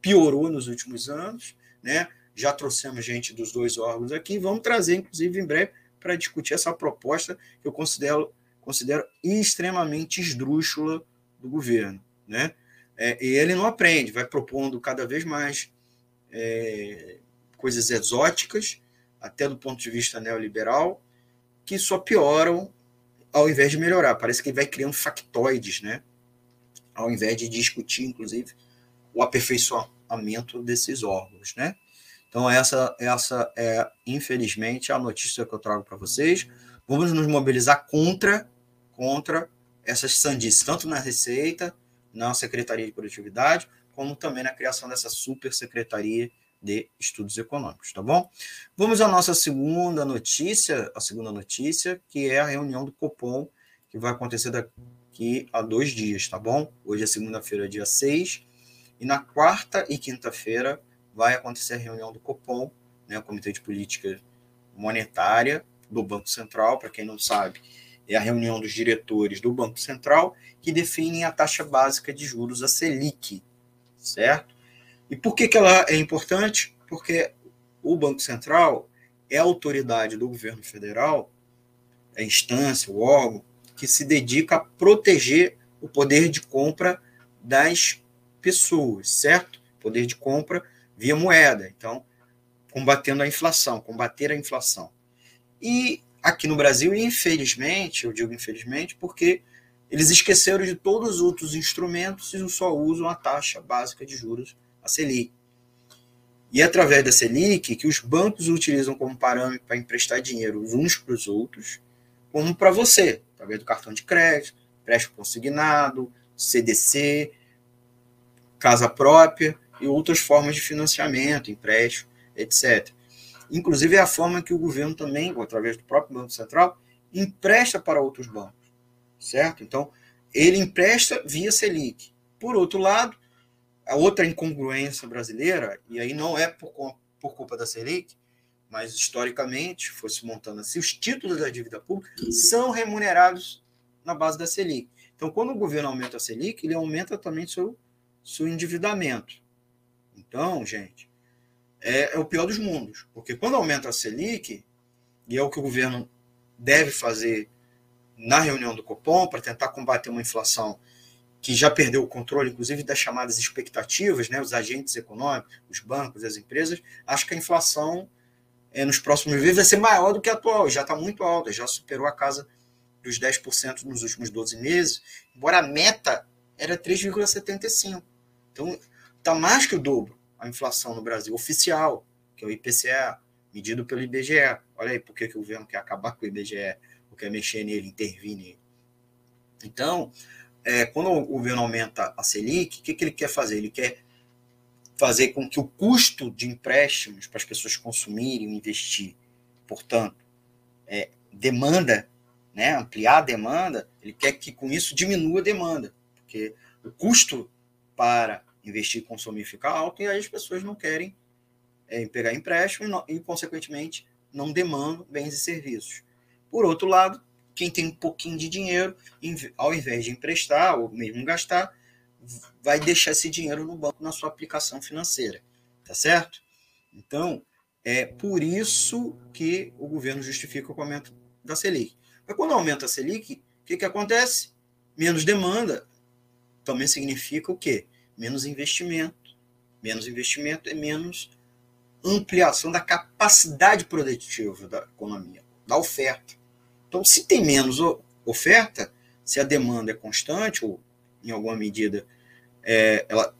piorou nos últimos anos, né? já trouxemos gente dos dois órgãos aqui, vamos trazer, inclusive, em breve, para discutir essa proposta que eu considero, considero extremamente esdrúxula do governo. Né? É, e ele não aprende, vai propondo cada vez mais é, coisas exóticas, até do ponto de vista neoliberal, que só pioram ao invés de melhorar. Parece que ele vai criando factoides, né? ao invés de discutir, inclusive, o aperfeiçoamento desses órgãos. Né? Então, essa, essa é, infelizmente, a notícia que eu trago para vocês. Vamos nos mobilizar contra, contra essas sandices, tanto na Receita, na Secretaria de Produtividade, como também na criação dessa super secretaria de estudos econômicos, tá bom? Vamos à nossa segunda notícia, a segunda notícia, que é a reunião do Copom, que vai acontecer daqui a dois dias, tá bom? Hoje é segunda-feira, dia 6, E na quarta e quinta-feira vai acontecer a reunião do Copom, né, o Comitê de Política Monetária do Banco Central, para quem não sabe, é a reunião dos diretores do Banco Central que definem a taxa básica de juros, a Selic, certo? E por que, que ela é importante? Porque o Banco Central é a autoridade do governo federal, é a instância, o órgão, que se dedica a proteger o poder de compra das pessoas, certo? Poder de compra via moeda. Então, combatendo a inflação, combater a inflação. E aqui no Brasil, infelizmente, eu digo infelizmente, porque eles esqueceram de todos os outros instrumentos e só usam a taxa básica de juros, a Selic. E é através da Selic que os bancos utilizam como parâmetro para emprestar dinheiro uns para os outros, como para você, através do cartão de crédito, empréstimo consignado, CDC, casa própria e outras formas de financiamento, empréstimo, etc. Inclusive é a forma que o governo também, através do próprio Banco Central, empresta para outros bancos, certo? Então, ele empresta via Selic. Por outro lado, a outra incongruência brasileira, e aí não é por, por culpa da Selic, mas historicamente foi se montando assim, os títulos da dívida pública são remunerados na base da Selic. Então, quando o governo aumenta a Selic, ele aumenta também seu, seu endividamento. Então, gente, é, é o pior dos mundos. Porque quando aumenta a Selic, e é o que o governo deve fazer na reunião do Copom para tentar combater uma inflação que já perdeu o controle, inclusive das chamadas expectativas, né, os agentes econômicos, os bancos, as empresas, acho que a inflação é, nos próximos meses vai ser maior do que a atual, já está muito alta, já superou a casa dos 10% nos últimos 12 meses, embora a meta era 3,75%. Então, está mais que o dobro a inflação no Brasil oficial, que é o IPCA, medido pelo IBGE. Olha aí por que, o governo quer acabar com o IBGE, ou quer mexer nele, intervir nele. Então, é, quando o governo aumenta a Selic, o que, que ele quer fazer? Ele quer fazer com que o custo de empréstimos para as pessoas consumirem e investir, portanto, é, demanda, né, ampliar a demanda, ele quer que com isso diminua a demanda, porque o custo para investir e consumir fica alto, e aí as pessoas não querem é, pegar empréstimo e, não, e, consequentemente, não demandam bens e serviços. Por outro lado, quem tem um pouquinho de dinheiro, ao invés de emprestar ou mesmo gastar, vai deixar esse dinheiro no banco na sua aplicação financeira, tá certo? Então, é por isso que o governo justifica o aumento da Selic. Mas quando aumenta a Selic, o que, que acontece? Menos demanda também significa o quê? menos investimento. Menos investimento é menos ampliação da capacidade produtiva da economia, da oferta. Então, se tem menos oferta, se a demanda é constante, ou em alguma medida é, ela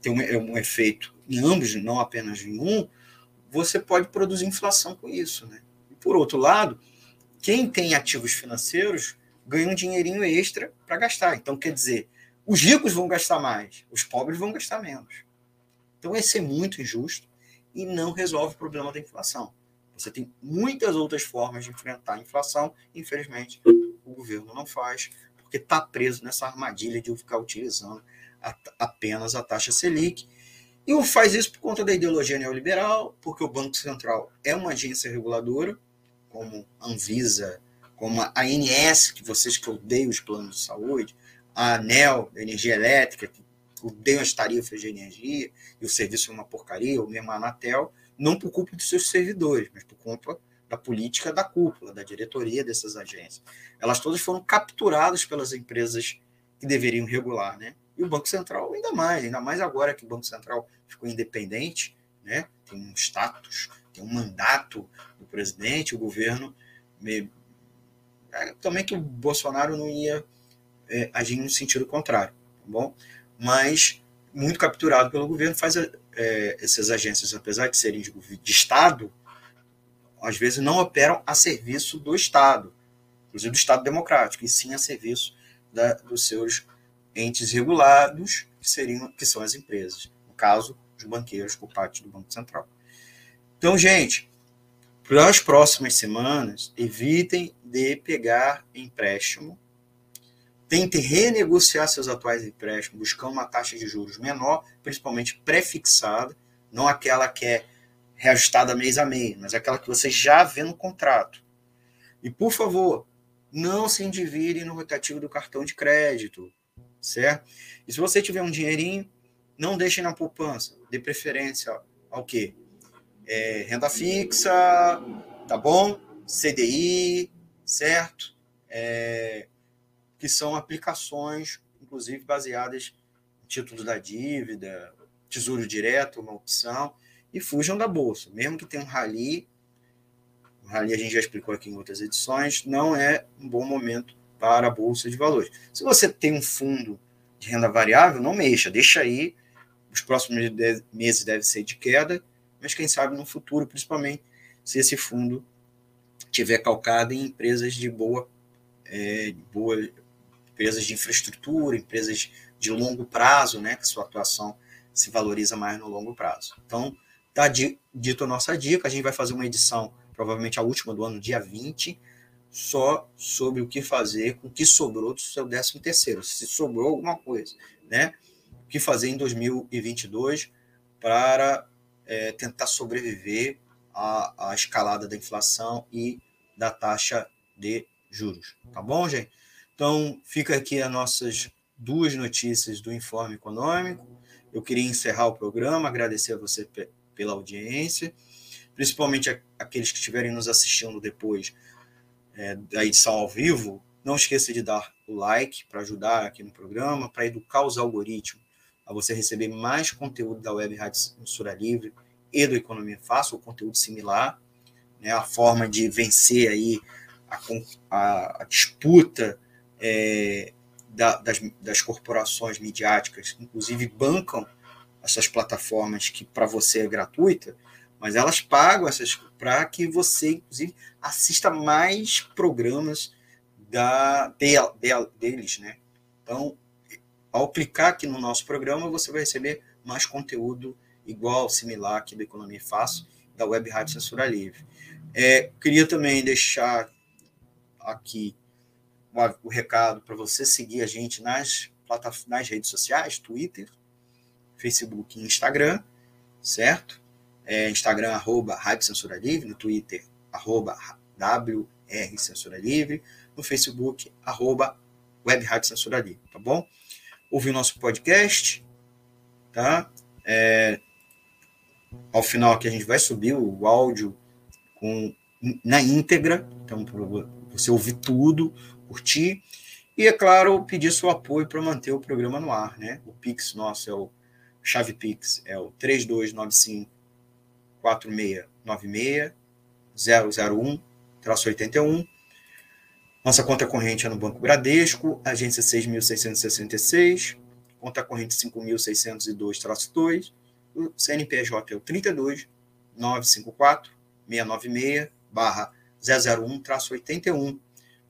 tem um, é um, efeito em ambos, não apenas em um, você pode produzir inflação com isso. Né? E por outro lado, quem tem ativos financeiros ganha um dinheirinho extra para gastar. Então, quer dizer, os ricos vão gastar mais, os pobres vão gastar menos. Então, vai ser muito injusto e não resolve o problema da inflação. Você tem muitas outras formas de enfrentar a inflação, infelizmente, o governo não faz, porque está preso nessa armadilha de ficar utilizando a, apenas a taxa Selic. E o faz isso por conta da ideologia neoliberal, porque o Banco Central é uma agência reguladora, como a Anvisa, como a ANS, que vocês que odeiam os planos de saúde, a ANEL, da energia elétrica, que odeia as tarifas de energia, e o serviço é uma porcaria, ou mesmo a Anatel, não por culpa dos seus servidores, mas por culpa da política da cúpula, da diretoria dessas agências. Elas todas foram capturadas pelas empresas que deveriam regular, né? E o Banco Central ainda mais, ainda mais agora que o Banco Central ficou independente, né? Tem um status, tem um mandato do presidente, o governo me... É, também que o Bolsonaro não ia é, agir no sentido contrário, tá bom? Mas muito capturado pelo governo faz é, essas agências, apesar de serem de, de Estado, às vezes não operam a serviço do Estado, inclusive do Estado democrático, e sim a serviço da, dos seus entes regulados, que seriam que são as empresas, no caso, os banqueiros por parte do Banco Central. Então, gente, para as próximas semanas, evitem de pegar empréstimo Tente renegociar seus atuais empréstimos, buscando uma taxa de juros menor, principalmente pré-fixada, não aquela que é reajustada mês a mês, mas aquela que você já vê no contrato. E, por favor, não se endivide no rotativo do cartão de crédito, certo? E se você tiver um dinheirinho, não deixe na poupança, dê preferência ao quê? É, renda fixa, tá bom? CDI, certo? É, que são aplicações, inclusive baseadas em títulos da dívida, tesouro direto, uma opção, e fujam da bolsa. Mesmo que tenha um rally, o rally a gente já explicou aqui em outras edições, não é um bom momento para a bolsa de valores. Se você tem um fundo de renda variável, não mexa, deixa aí. Os próximos meses devem ser de queda, mas quem sabe no futuro, principalmente se esse fundo tiver calcado em empresas de boa, é, boa empresas de infraestrutura, empresas de longo prazo, né, que sua atuação se valoriza mais no longo prazo. Então, tá dito a nossa dica, a gente vai fazer uma edição, provavelmente a última do ano, dia 20, só sobre o que fazer com o que sobrou do seu 13 terceiro, se sobrou alguma coisa, né? O que fazer em 2022 para é, tentar sobreviver à, à escalada da inflação e da taxa de juros, tá bom, gente? Então, fica aqui as nossas duas notícias do Informe Econômico. Eu queria encerrar o programa, agradecer a você pela audiência, principalmente aqueles que estiverem nos assistindo depois é, da edição ao vivo. Não esqueça de dar o like para ajudar aqui no programa, para educar os algoritmos a você receber mais conteúdo da Web Rádio Censura Livre e do Economia Fácil, ou conteúdo similar, né, a forma de vencer aí a, a, a disputa é, da, das, das corporações midiáticas, inclusive bancam essas plataformas que para você é gratuita, mas elas pagam essas para que você, inclusive, assista mais programas da, de, de, deles, né? Então, ao clicar aqui no nosso programa, você vai receber mais conteúdo igual, similar aqui da Economia Fácil, da Web Rádio Censura Livre. É, queria também deixar aqui o recado para você seguir a gente nas, nas redes sociais, Twitter, Facebook e Instagram, certo? É, Instagram, arroba Rádio Censura Livre, no Twitter, arroba WR Censura Livre, no Facebook, arroba Web Censura Livre, tá bom? Ouvi o nosso podcast, tá? É, ao final aqui a gente vai subir o áudio com, na íntegra, então você ouvir tudo, curtir. E, é claro, pedir seu apoio para manter o programa no ar. Né? O Pix nosso é o chave Pix, é o 3295 4696 001 81. Nossa conta corrente é no Banco Bradesco, agência 6.666, conta corrente 5.602-2, o CNPJ é o 32 954 696 barra 001-81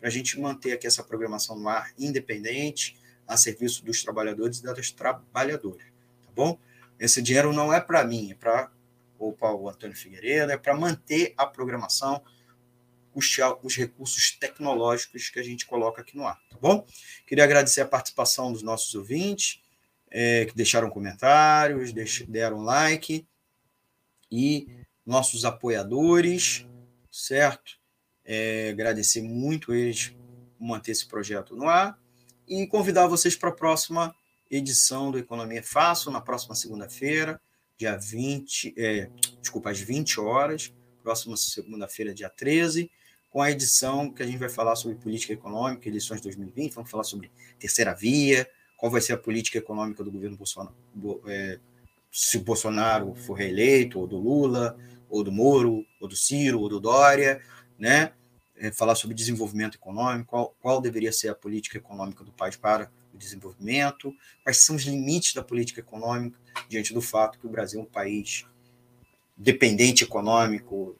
para a gente manter aqui essa programação no ar independente, a serviço dos trabalhadores e das trabalhadoras, tá bom? Esse dinheiro não é para mim, é para ou para o Antônio Figueiredo, é para manter a programação, custear os recursos tecnológicos que a gente coloca aqui no ar, tá bom? Queria agradecer a participação dos nossos ouvintes, é, que deixaram comentários, deram like, e nossos apoiadores, certo? É, agradecer muito eles por manter esse projeto no ar e convidar vocês para a próxima edição do Economia Fácil, na próxima segunda-feira, dia 20, é, desculpa, às 20 horas, próxima segunda-feira, dia 13, com a edição que a gente vai falar sobre política econômica, eleições 2020, vamos falar sobre terceira via, qual vai ser a política econômica do governo Bolsonaro, é, se o Bolsonaro for reeleito, ou do Lula, ou do Moro, ou do Ciro, ou do Dória, né? É, falar sobre desenvolvimento econômico, qual, qual deveria ser a política econômica do país para o desenvolvimento, quais são os limites da política econômica diante do fato que o Brasil é um país dependente econômico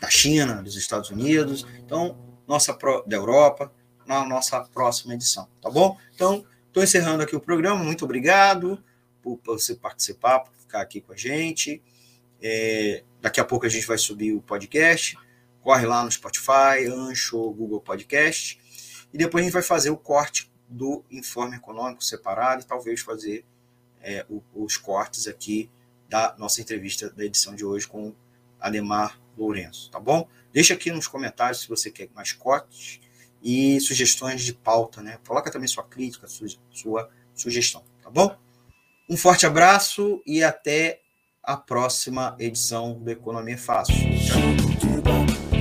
da China, dos Estados Unidos, então nossa da Europa, na nossa próxima edição, tá bom? Então, estou encerrando aqui o programa. Muito obrigado por, por você participar, por ficar aqui com a gente. É, daqui a pouco a gente vai subir o podcast corre lá no Spotify, Ancho, Google Podcast, e depois a gente vai fazer o corte do informe econômico separado e talvez fazer é, o, os cortes aqui da nossa entrevista da edição de hoje com Ademar Lourenço, tá bom? Deixa aqui nos comentários se você quer mais cortes e sugestões de pauta, né? Coloca também sua crítica, sua, sua sugestão, tá bom? Um forte abraço e até a próxima edição do Economia Fácil. Tchau.